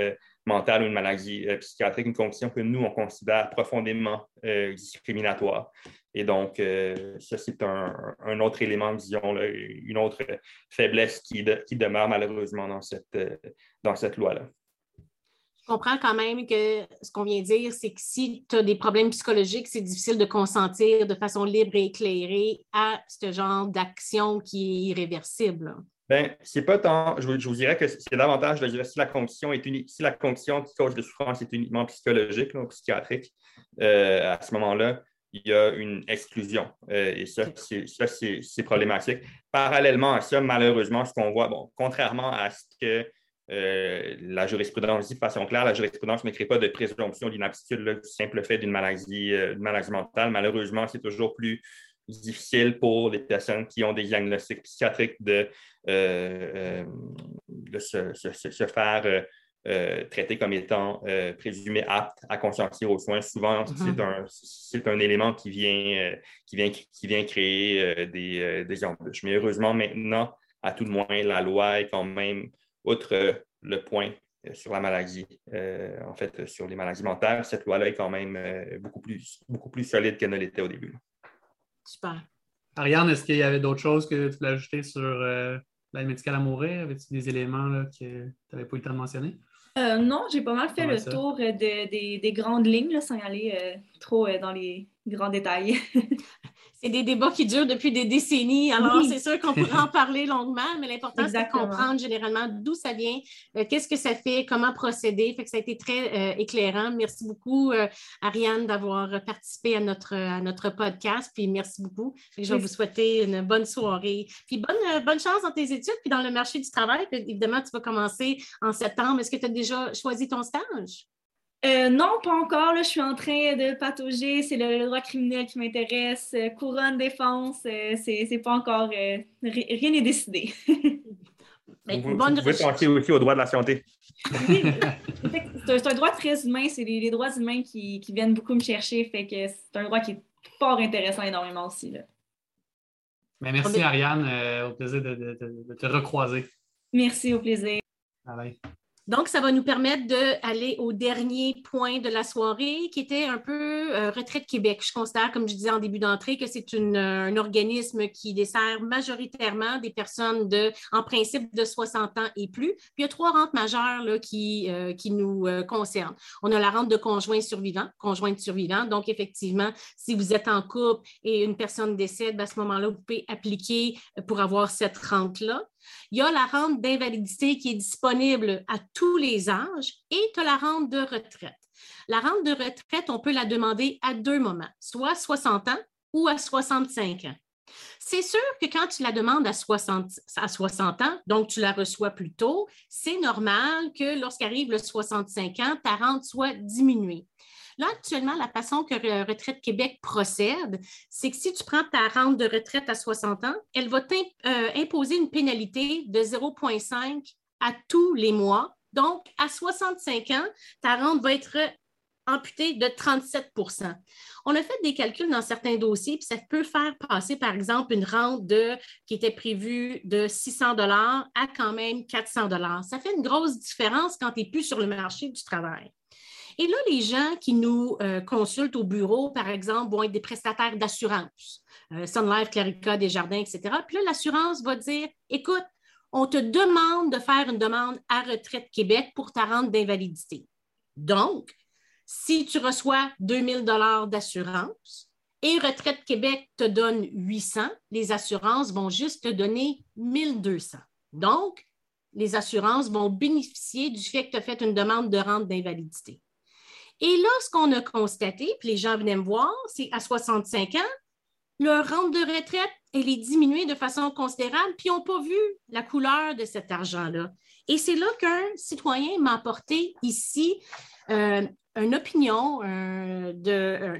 S4: mentale ou une maladie psychiatrique, une condition que nous, on considère profondément discriminatoire. Et donc, euh, ça, c'est un, autre élément, disons, une autre faiblesse qui, demeure malheureusement dans cette, euh, dans cette loi-là.
S2: Je comprends quand même que ce qu'on vient de dire, c'est que si tu as des problèmes psychologiques, c'est difficile de consentir de façon libre et éclairée à ce genre d'action qui est irréversible.
S4: Bien, c'est pas tant. Je vous, dirais que c'est davantage de dire si la condition est unique, si la condition qui cause de souffrance est uniquement psychologique ou psychiatrique, euh, à ce moment-là, il y a une exclusion. Euh, et ça, c'est problématique. Parallèlement à ça, malheureusement, ce qu'on voit, bon, contrairement à ce que euh, la jurisprudence dit de façon claire, la jurisprudence ne crée pas de présomption d'inaptitude du simple fait d'une maladie, euh, maladie mentale. Malheureusement, c'est toujours plus difficile pour les personnes qui ont des diagnostics psychiatriques de, de se, se, faire traités comme étant présumés aptes à consentir aux soins. Souvent, mm-hmm. c'est un, élément qui vient, qui vient, qui vient créer des, des embûches. Mais heureusement, maintenant, à tout le moins, la loi est quand même, outre le point sur la maladie, en fait, sur les maladies mentales, cette loi-là est quand même beaucoup, plus, beaucoup plus solide qu'elle ne l'était au début.
S2: Super.
S3: Ariane, est-ce qu'il y avait d'autres choses que tu voulais ajouter sur euh, l'aide médicale à mourir? Avais-tu des éléments là, que tu n'avais pas eu le temps de mentionner?
S5: Euh, non, j'ai pas mal fait le tour euh, des, grandes lignes sans aller trop dans les grands détails. (laughs)
S2: c'est des débats qui durent depuis des décennies. Alors, c'est sûr qu'on pourrait en parler longuement, mais l'important, c'est de comprendre généralement d'où ça vient, euh, qu'est-ce que ça fait, comment procéder. Fait que ça a été très euh, éclairant. Merci beaucoup, euh, Ariane, d'avoir participé à notre, à notre podcast. Puis merci beaucoup. je vais vous souhaiter une bonne soirée. Puis bonne, bonne chance dans tes études, puis dans le marché du travail. évidemment, tu vas commencer en septembre. Est-ce que tu as déjà choisi ton stage?
S5: Euh, non, pas encore. je suis en train de patauger. C'est le, droit criminel qui m'intéresse. Euh, couronne, défense, euh, c'est pas encore. rien n'est décidé. (laughs)
S4: vous, pouvez penser aussi au droit de la santé.
S5: c'est un, droit très humain. C'est les, droits humains qui, viennent beaucoup me chercher. Fait que c'est un droit qui est fort intéressant énormément aussi. Là.
S3: Ben, merci, Ariane. au plaisir de, te recroiser.
S5: Merci, au plaisir.
S3: Bye.
S2: Donc, ça va nous permettre d'aller au dernier point de la soirée, qui était un peu euh, Retraite Québec. Je considère, comme je disais en début d'entrée, que c'est euh, un organisme qui dessert majoritairement des personnes de, en principe, de 60 ans et plus. Puis il y a trois rentes majeures là, qui, euh, qui nous concernent. On a la rente de conjoint survivant, conjointe survivant. Donc, effectivement, si vous êtes en couple et une personne décède, à ce moment-là, vous pouvez appliquer pour avoir cette rente-là. Il y a la rente d'invalidité qui est disponible à tous les âges et tu as la rente de retraite. La rente de retraite, on peut la demander à deux moments, soit 60 ans ou à 65 ans. C'est sûr que quand tu la demandes à 60, à 60 ans, donc tu la reçois plus tôt, c'est normal que lorsqu'arrive le 65 ans, ta rente soit diminuée. Là, actuellement, la façon que Retraite Québec procède, c'est que si tu prends ta rente de retraite à 60 ans, elle va t'imposer euh, une pénalité de 0,5 à tous les mois. Donc, à 65 ans, ta rente va être amputée de 37% On a fait des calculs dans certains dossiers, puis ça peut faire passer, par exemple, une rente de, qui était prévue de 600 à quand même 400 Ça fait une grosse différence quand tu n'es plus sur le marché du travail. Et là, les gens qui nous euh, consultent au bureau, par exemple, vont être des prestataires d'assurance, euh, Sun Life, Clarica, Desjardins, etc. Puis là, l'assurance va dire, écoute, on te demande de faire une demande à Retraite Québec pour ta rente d'invalidité. Donc, si tu reçois 2000 dollars d'assurance et Retraite Québec te donne 800, les assurances vont juste te donner 1200. Donc, les assurances vont bénéficier du fait que tu as fait une demande de rente d'invalidité. Et là, ce qu'on a constaté, puis les gens venaient me voir, c'est à 65 ans, leur rente de retraite, elle est diminuée de façon considérable, puis ils n'ont pas vu la couleur de cet argent-là. Et c'est là qu'un citoyen m'a apporté ici euh, une opinion euh, de euh,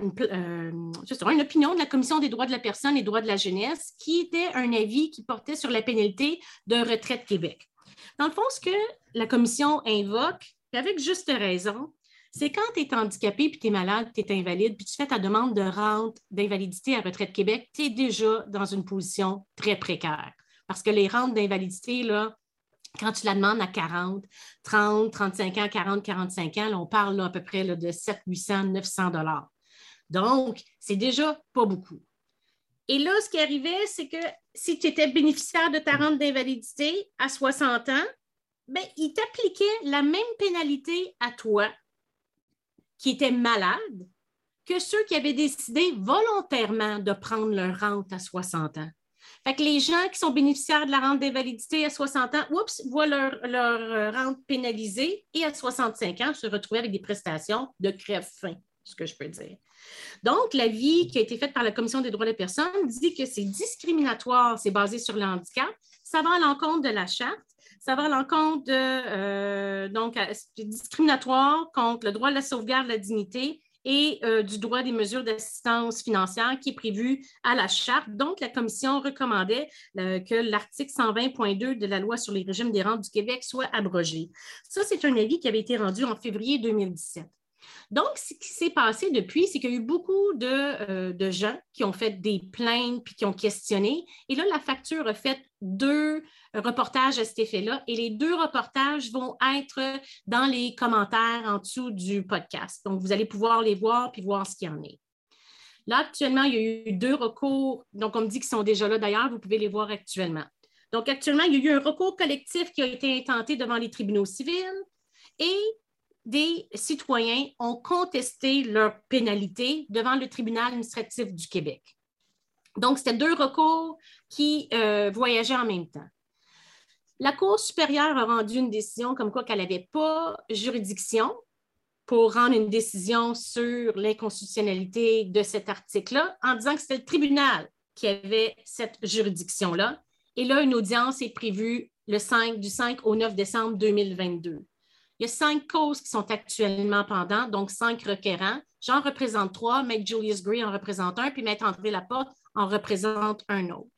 S2: une, opinion de la Commission des droits de la personne et droits de la jeunesse, qui était un avis qui portait sur la pénalité de retraite Québec. Dans le fond, ce que la Commission invoque, avec juste raison, c'est quand tu es handicapé, puis tu es malade, tu es invalide, puis tu fais ta demande de rente d'invalidité à Retraite Québec, tu es déjà dans une position très précaire. Parce que les rentes d'invalidité, là, quand tu la demandes à 40, 30, 35 ans, 40, 45 ans, on parle à peu près de 7, 800, 900 dollars. Donc, c'est déjà pas beaucoup. Et là, ce qui arrivait, c'est que si tu étais bénéficiaire de ta rente d'invalidité à 60 ans, bien, il t'appliquait la même pénalité à toi qui étaient malades que ceux qui avaient décidé volontairement de prendre leur rente à 60 ans. Fait que les gens qui sont bénéficiaires de la rente d'invalidité à 60 ans, oups, voient leur, leur, rente pénalisée et à 65 ans se retrouver avec des prestations de crève-fin, ce que je peux dire. Donc, l'avis qui a été fait par la Commission des droits des personnes dit que c'est discriminatoire, c'est basé sur le handicap, ça va à l'encontre de la charte ça va à l'encontre de euh, donc discriminatoire contre le droit de la sauvegarde de la dignité et euh, du droit des mesures d'assistance financière qui est prévu à la charte. Donc, la commission recommandait euh, que l'article 120.2 de la loi sur les régimes des rentes du Québec soit abrogé. Ça, c'est un avis qui avait été rendu en février 2017. Donc, ce qui s'est passé depuis, c'est qu'il y a eu beaucoup de, de, gens qui ont fait des plaintes puis qui ont questionné. Et là, la facture a fait deux reportages à cet effet-là. Et les deux reportages vont être dans les commentaires en dessous du podcast. Donc, vous allez pouvoir les voir puis voir ce qu'il y en est. Là, actuellement, il y a eu deux recours. Donc, on me dit qu'ils sont déjà là d'ailleurs. Vous pouvez les voir actuellement. Donc, actuellement, il y a eu un recours collectif qui a été intenté devant les tribunaux civils et des citoyens ont contesté leur pénalité devant le tribunal administratif du Québec. Donc, c'était deux recours qui euh, voyageaient en même temps. La Cour supérieure a rendu une décision comme quoi qu'elle n'avait pas juridiction pour rendre une décision sur l'inconstitutionnalité de cet article-là, en disant que c'était le tribunal qui avait cette juridiction-là. Et là, une audience est prévue le 5, du 5 au 9 décembre 2022. Il y a cinq causes qui sont actuellement pendantes, donc cinq requérants. J'en représente trois, Maître Julius Gray en représente un, puis Maître André Laporte en représente un autre.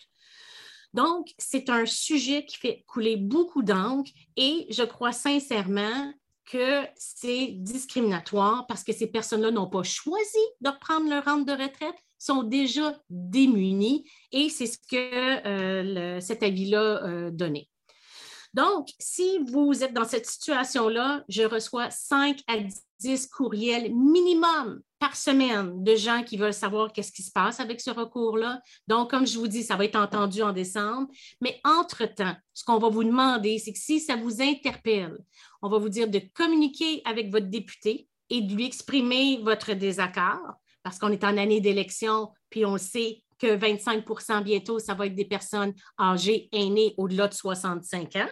S2: Donc, c'est un sujet qui fait couler beaucoup d'encre et je crois sincèrement que c'est discriminatoire parce que ces personnes-là n'ont pas choisi de reprendre leur rente de retraite, sont déjà démunies et c'est ce que euh, cet avis-là euh, donnait. Donc, si vous êtes dans cette situation-là, je reçois 5 à 10 courriels minimum par semaine de gens qui veulent savoir qu'est-ce qui se passe avec ce recours-là. Donc, comme je vous dis, ça va être entendu en décembre. Mais entre-temps, ce qu'on va vous demander, c'est que si ça vous interpelle, on va vous dire de communiquer avec votre député et de lui exprimer votre désaccord, parce qu'on est en année d'élection, puis on sait que 25% bientôt, ça va être des personnes âgées, aînées, au-delà de 65 ans.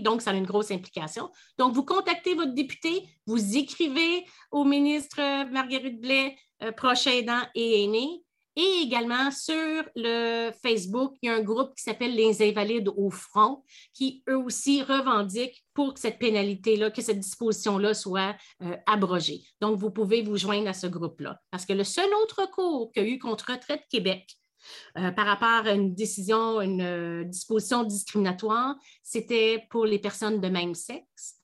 S2: Donc, ça a une grosse implication. Donc, vous contactez votre député, vous écrivez au ministre Marguerite Blais, euh, prochain aidant et aîné. Et également sur le Facebook, il y a un groupe qui s'appelle Les Invalides au front, qui eux aussi revendiquent pour que cette pénalité-là, que cette disposition-là soit euh, abrogée. Donc, vous pouvez vous joindre à ce groupe-là. Parce que le seul autre recours qu'il y a eu contre Retraite Québec, euh, par rapport à une décision, une euh, disposition discriminatoire, c'était pour les personnes de même sexe.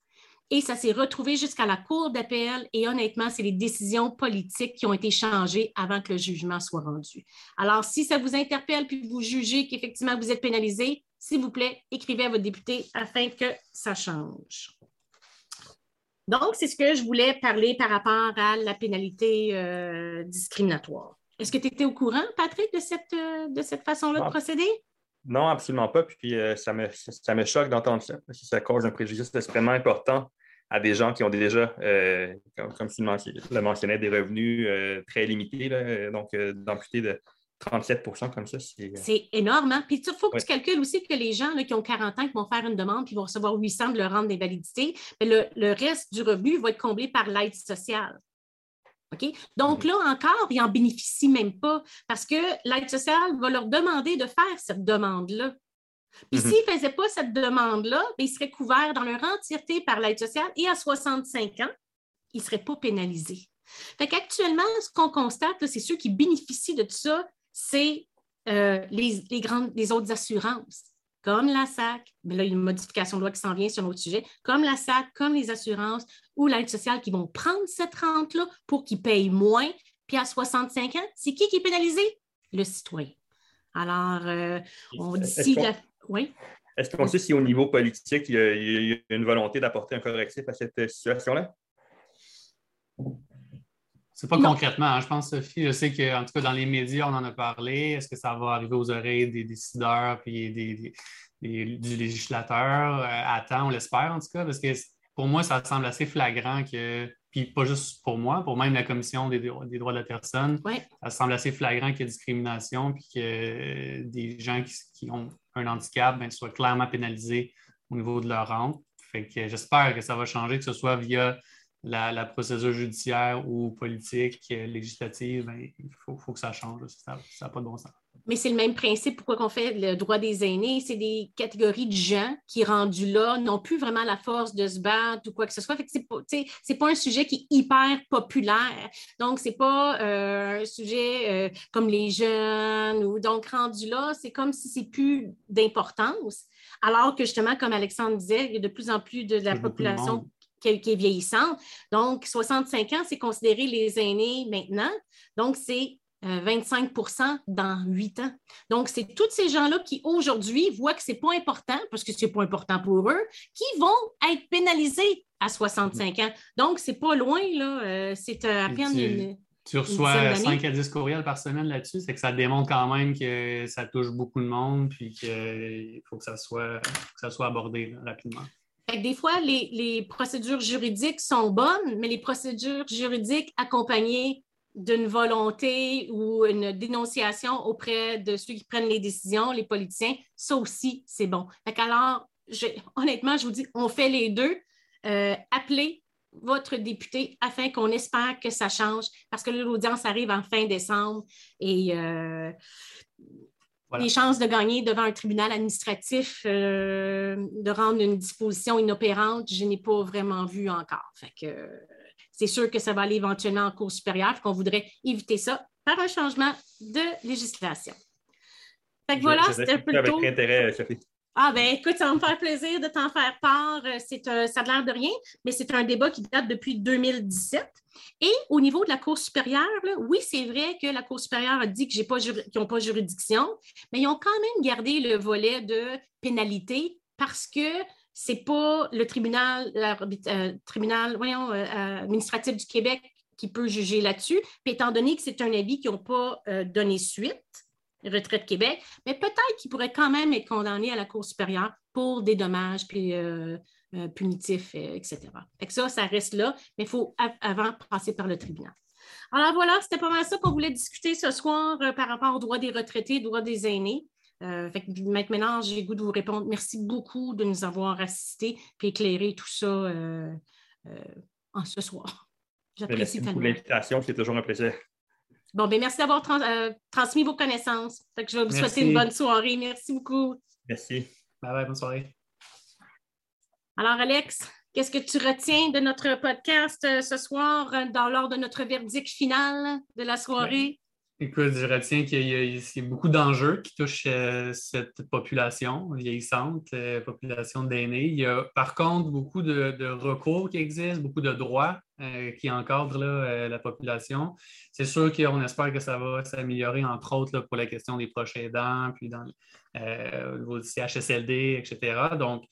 S2: Et ça s'est retrouvé jusqu'à la Cour d'appel et honnêtement, c'est les décisions politiques qui ont été changées avant que le jugement soit rendu. Alors, si ça vous interpelle puis vous jugez qu'effectivement vous êtes pénalisé, s'il vous plaît, écrivez à votre député afin que ça change. Donc, c'est ce que je voulais parler par rapport à la pénalité euh, discriminatoire. Est-ce que tu étais au courant, Patrick, de cette, euh, de cette façon-là de procéder?
S4: Non, absolument pas. Puis euh, ça, me, ça me choque d'entendre ça, parce que ça cause un préjudice extrêmement important à des gens qui ont déjà, euh, comme, tu le mentionnais, des revenus très limités. donc, d'amputer de 37% comme ça,
S2: c'est. C'est énorme. Hein? Puis, il faut que tu calcules aussi que les gens qui ont 40 ans, qui vont faire une demande, qui vont recevoir 800 de leur rente d'invalidité, le, le reste du revenu va être comblé par l'aide sociale. Donc là encore, ils n'en bénéficient même pas parce que l'aide sociale va leur demander de faire cette demande-là. Puis mhm. s'ils ne faisaient pas cette demande-là, ben, ils seraient couverts dans leur entièreté par l'aide sociale et à 65 ans, ils ne seraient pas pénalisés. Fait qu'actuellement, ce qu'on constate, c'est ceux qui bénéficient de tout ça, c'est euh, les, grandes, les autres assurances comme la SAC, mais là, il y a une modification de loi qui s'en vient sur notre sujet, comme la SAC, comme les assurances ou l'aide sociale qui vont prendre cette rente-là pour qu'ils payent moins. Puis à 65 ans, c'est qui qui est pénalisé? Le citoyen. Alors, euh, on dit la... Oui?
S4: Est-ce qu'on sait si au niveau politique, il y a, une volonté d'apporter un correctif à cette situation-là?
S3: C'est pas concrètement, hein. je pense, Sophie. Je sais qu'en tout cas, dans les médias, on en a parlé. Est-ce que ça va arriver aux oreilles des décideurs et des, du législateur euh, à temps, on l'espère en tout cas, parce que pour moi, ça semble assez flagrant que, puis pas juste pour moi, pour même la Commission des, droits de la personne, ça semble assez flagrant qu'il y a discrimination, puis que des gens qui, ont un handicap ben, soient clairement pénalisés au niveau de leur rente. Fait que j'espère que ça va changer, que ce soit via la, procédure judiciaire ou politique, euh, législative, ben, il faut, que ça change. Ça n'a pas de bon sens.
S2: Mais c'est le même principe pourquoi on fait le droit des aînés? C'est des catégories de gens qui, rendus là, n'ont plus vraiment la force de se battre ou quoi que ce soit. Ce n'est pas, un sujet qui est hyper populaire. Donc, ce n'est pas euh, un sujet euh, comme les jeunes. Ou, donc, rendu là, c'est comme si c'est plus d'importance. Alors que justement, comme Alexandre disait, il y a de plus en plus de la population qui est vieillissante. Donc, 65 ans, c'est considéré les aînés maintenant. Donc, c'est 25% euh, dans 8 ans. Donc, c'est tous ces gens-là qui, aujourd'hui, voient que ce n'est pas important, parce que ce n'est pas important pour eux, qui vont être pénalisés à 65 ans. Donc, c'est pas loin, là. Euh, c'est à peine une.
S3: Tu reçois 5 à 10 courriels par semaine là-dessus, c'est que ça démontre quand même que ça touche beaucoup de monde, puis qu'il faut que ça soit, que ça soit abordé rapidement.
S2: des fois, les, les, procédures juridiques sont bonnes, mais les procédures juridiques accompagnées d'une volonté ou une dénonciation auprès de ceux qui prennent les décisions, les politiciens, ça aussi, c'est bon. alors, honnêtement, je vous dis, on fait les deux. Euh, appelez votre député afin qu'on espère que ça change parce que l'audience arrive en fin décembre et euh, les chances de gagner devant un tribunal administratif, euh, de rendre une disposition inopérante, je n'ai pas vraiment vu encore. Fait que, c'est sûr que ça va aller éventuellement en cours supérieure, qu'on voudrait éviter ça par un changement de législation. Fait que voilà, c'était un peu le intérêt, Sophie. Ah ben écoute, ça va me faire plaisir de t'en faire part. Euh, c'est ça a l'air de rien, mais c'est un débat qui date depuis 2017. Et au niveau de la Cour supérieure, oui, c'est vrai que la Cour supérieure a dit qu'ils n'ont pas juridiction, mais ils ont quand même gardé le volet de pénalité parce que c'est pas le tribunal, euh, tribunal voyons, euh, administratif du Québec qui peut juger là-dessus. Puis étant donné que c'est un avis qu'ils n'ont pas euh, donné suite, Retraite Québec, mais peut-être qu'ils pourraient quand même être condamnés à la Cour supérieure pour des dommages puis, punitifs, etc. Ça, ça reste là, mais il faut avant passer par le tribunal. Alors voilà, c'était pas mal ça qu'on voulait discuter ce soir par rapport aux droits des retraités, droits des aînés. Euh, maintenant, j'ai le goût de vous répondre. Merci beaucoup de nous avoir assistés et éclairé tout ça euh, euh, en ce soir.
S4: J'apprécie beaucoup l'invitation, c'est toujours un plaisir.
S2: Bon, ben merci d'avoir transmis vos connaissances. je vais vous souhaiter une bonne soirée. Merci beaucoup.
S4: Merci.
S3: Bye bye, bonne soirée.
S2: Alors, Alex, qu'est-ce que tu retiens de notre podcast ce soir dans, lors de notre verdict final de la soirée?
S3: Écoute, je retiens qu'il y, a beaucoup d'enjeux qui touchent euh, cette population vieillissante, euh, population d'aînés. Il y a par contre beaucoup de, recours qui existent, beaucoup de droits euh, qui encadrent la population. C'est sûr qu'on espère que ça va s'améliorer, entre autres, pour la question des proches aidants, puis dans, au niveau du CHSLD, etc. Donc,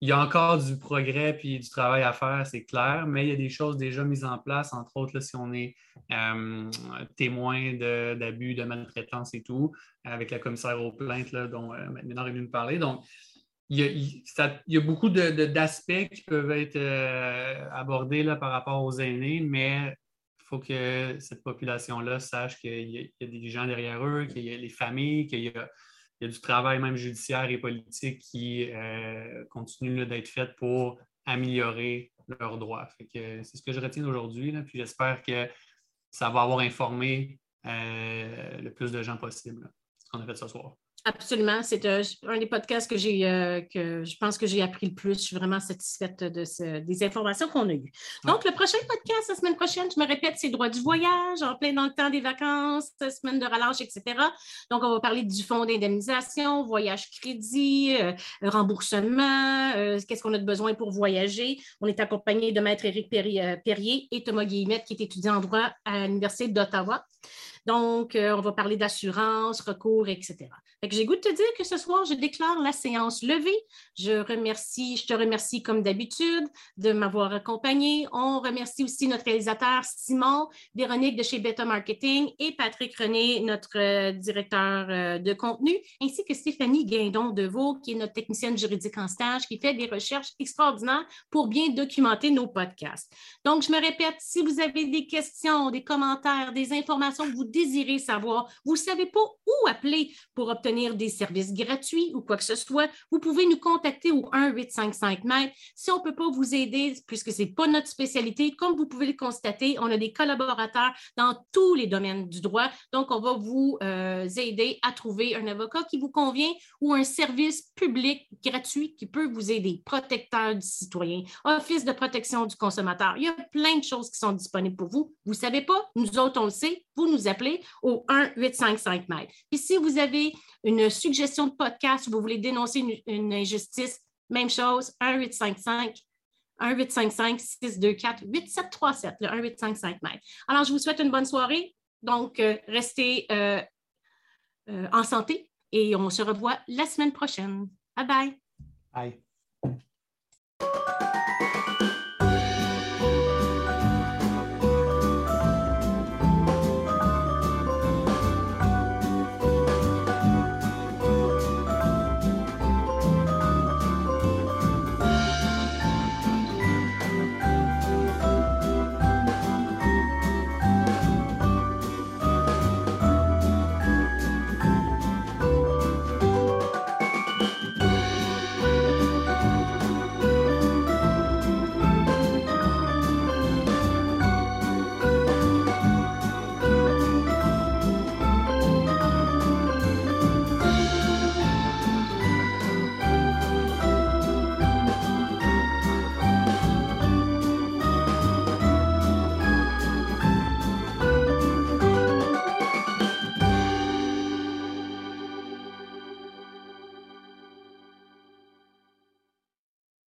S3: il y a encore du progrès puis du travail à faire, c'est clair, mais il y a des choses déjà mises en place, entre autres si on est euh, témoin d'abus, de, maltraitance et tout, avec la commissaire aux plaintes dont euh, maintenant est venu nous parler. Donc, il y a, beaucoup d'aspects qui peuvent être euh, abordés là, par rapport aux aînés, mais il faut que cette population-là sache qu'il y, a des gens derrière eux, qu'il y a les familles, qu'il y a il y a du travail même judiciaire et politique qui euh, continue d'être fait pour améliorer leurs droits. c'est ce que je retiens d'aujourd'hui. Puis j'espère que ça va avoir informé euh, le plus de gens possible, ce qu'on a fait ce soir.
S2: Absolument. C'est euh, un des podcasts que j'ai, euh, que je pense que j'ai appris le plus. Je suis vraiment satisfaite de des informations qu'on a eues. Donc, le prochain podcast, la semaine prochaine, je me répète, c'est droit du voyage, en plein dans le temps des vacances, semaine de relâche, etc. Donc, on va parler du fonds d'indemnisation, voyage crédit, euh, remboursement, qu'est-ce qu'on a de besoin pour voyager. On est accompagné de Maître Éric Perrier et Thomas Guillemette, qui est étudiant en droit à l'Université d'Ottawa. Donc, euh, on va parler d'assurance, recours, etc. j'ai goût de te dire que ce soir, je déclare la séance levée. Je remercie, je te remercie comme d'habitude de m'avoir accompagné. On remercie aussi notre réalisateur Simon, Véronique de chez Beta Marketing et Patrick René, notre euh, directeur euh, de contenu, ainsi que Stéphanie Guindon de Vaux, qui est notre technicienne juridique en stage, qui fait des recherches extraordinaires pour bien documenter nos podcasts. Donc, je me répète, si vous avez des questions, des commentaires, des informations que vous désirez savoir, vous ne savez pas où appeler pour obtenir des services gratuits ou quoi que ce soit, vous pouvez nous contacter au 1-855 mètres. Si on ne peut pas vous aider, puisque ce n'est pas notre spécialité, comme vous pouvez le constater, on a des collaborateurs dans tous les domaines du droit. Donc, on va vous euh, aider à trouver un avocat qui vous convient ou un service public gratuit qui peut vous aider. Protecteur du citoyen, Office de protection du consommateur. Il y a plein de choses qui sont disponibles pour vous. Vous ne savez pas, nous autres, on le sait, vous nous appelez au 1-855 mètres. Puis si vous avez une suggestion de podcast, vous voulez dénoncer une, injustice, même chose, 1-855 1-855-624-8737, le 1-855 mètres. Alors, je vous souhaite une bonne soirée. Donc, euh, restez euh, euh, en santé et on se revoit la semaine prochaine. Bye bye.
S3: Bye.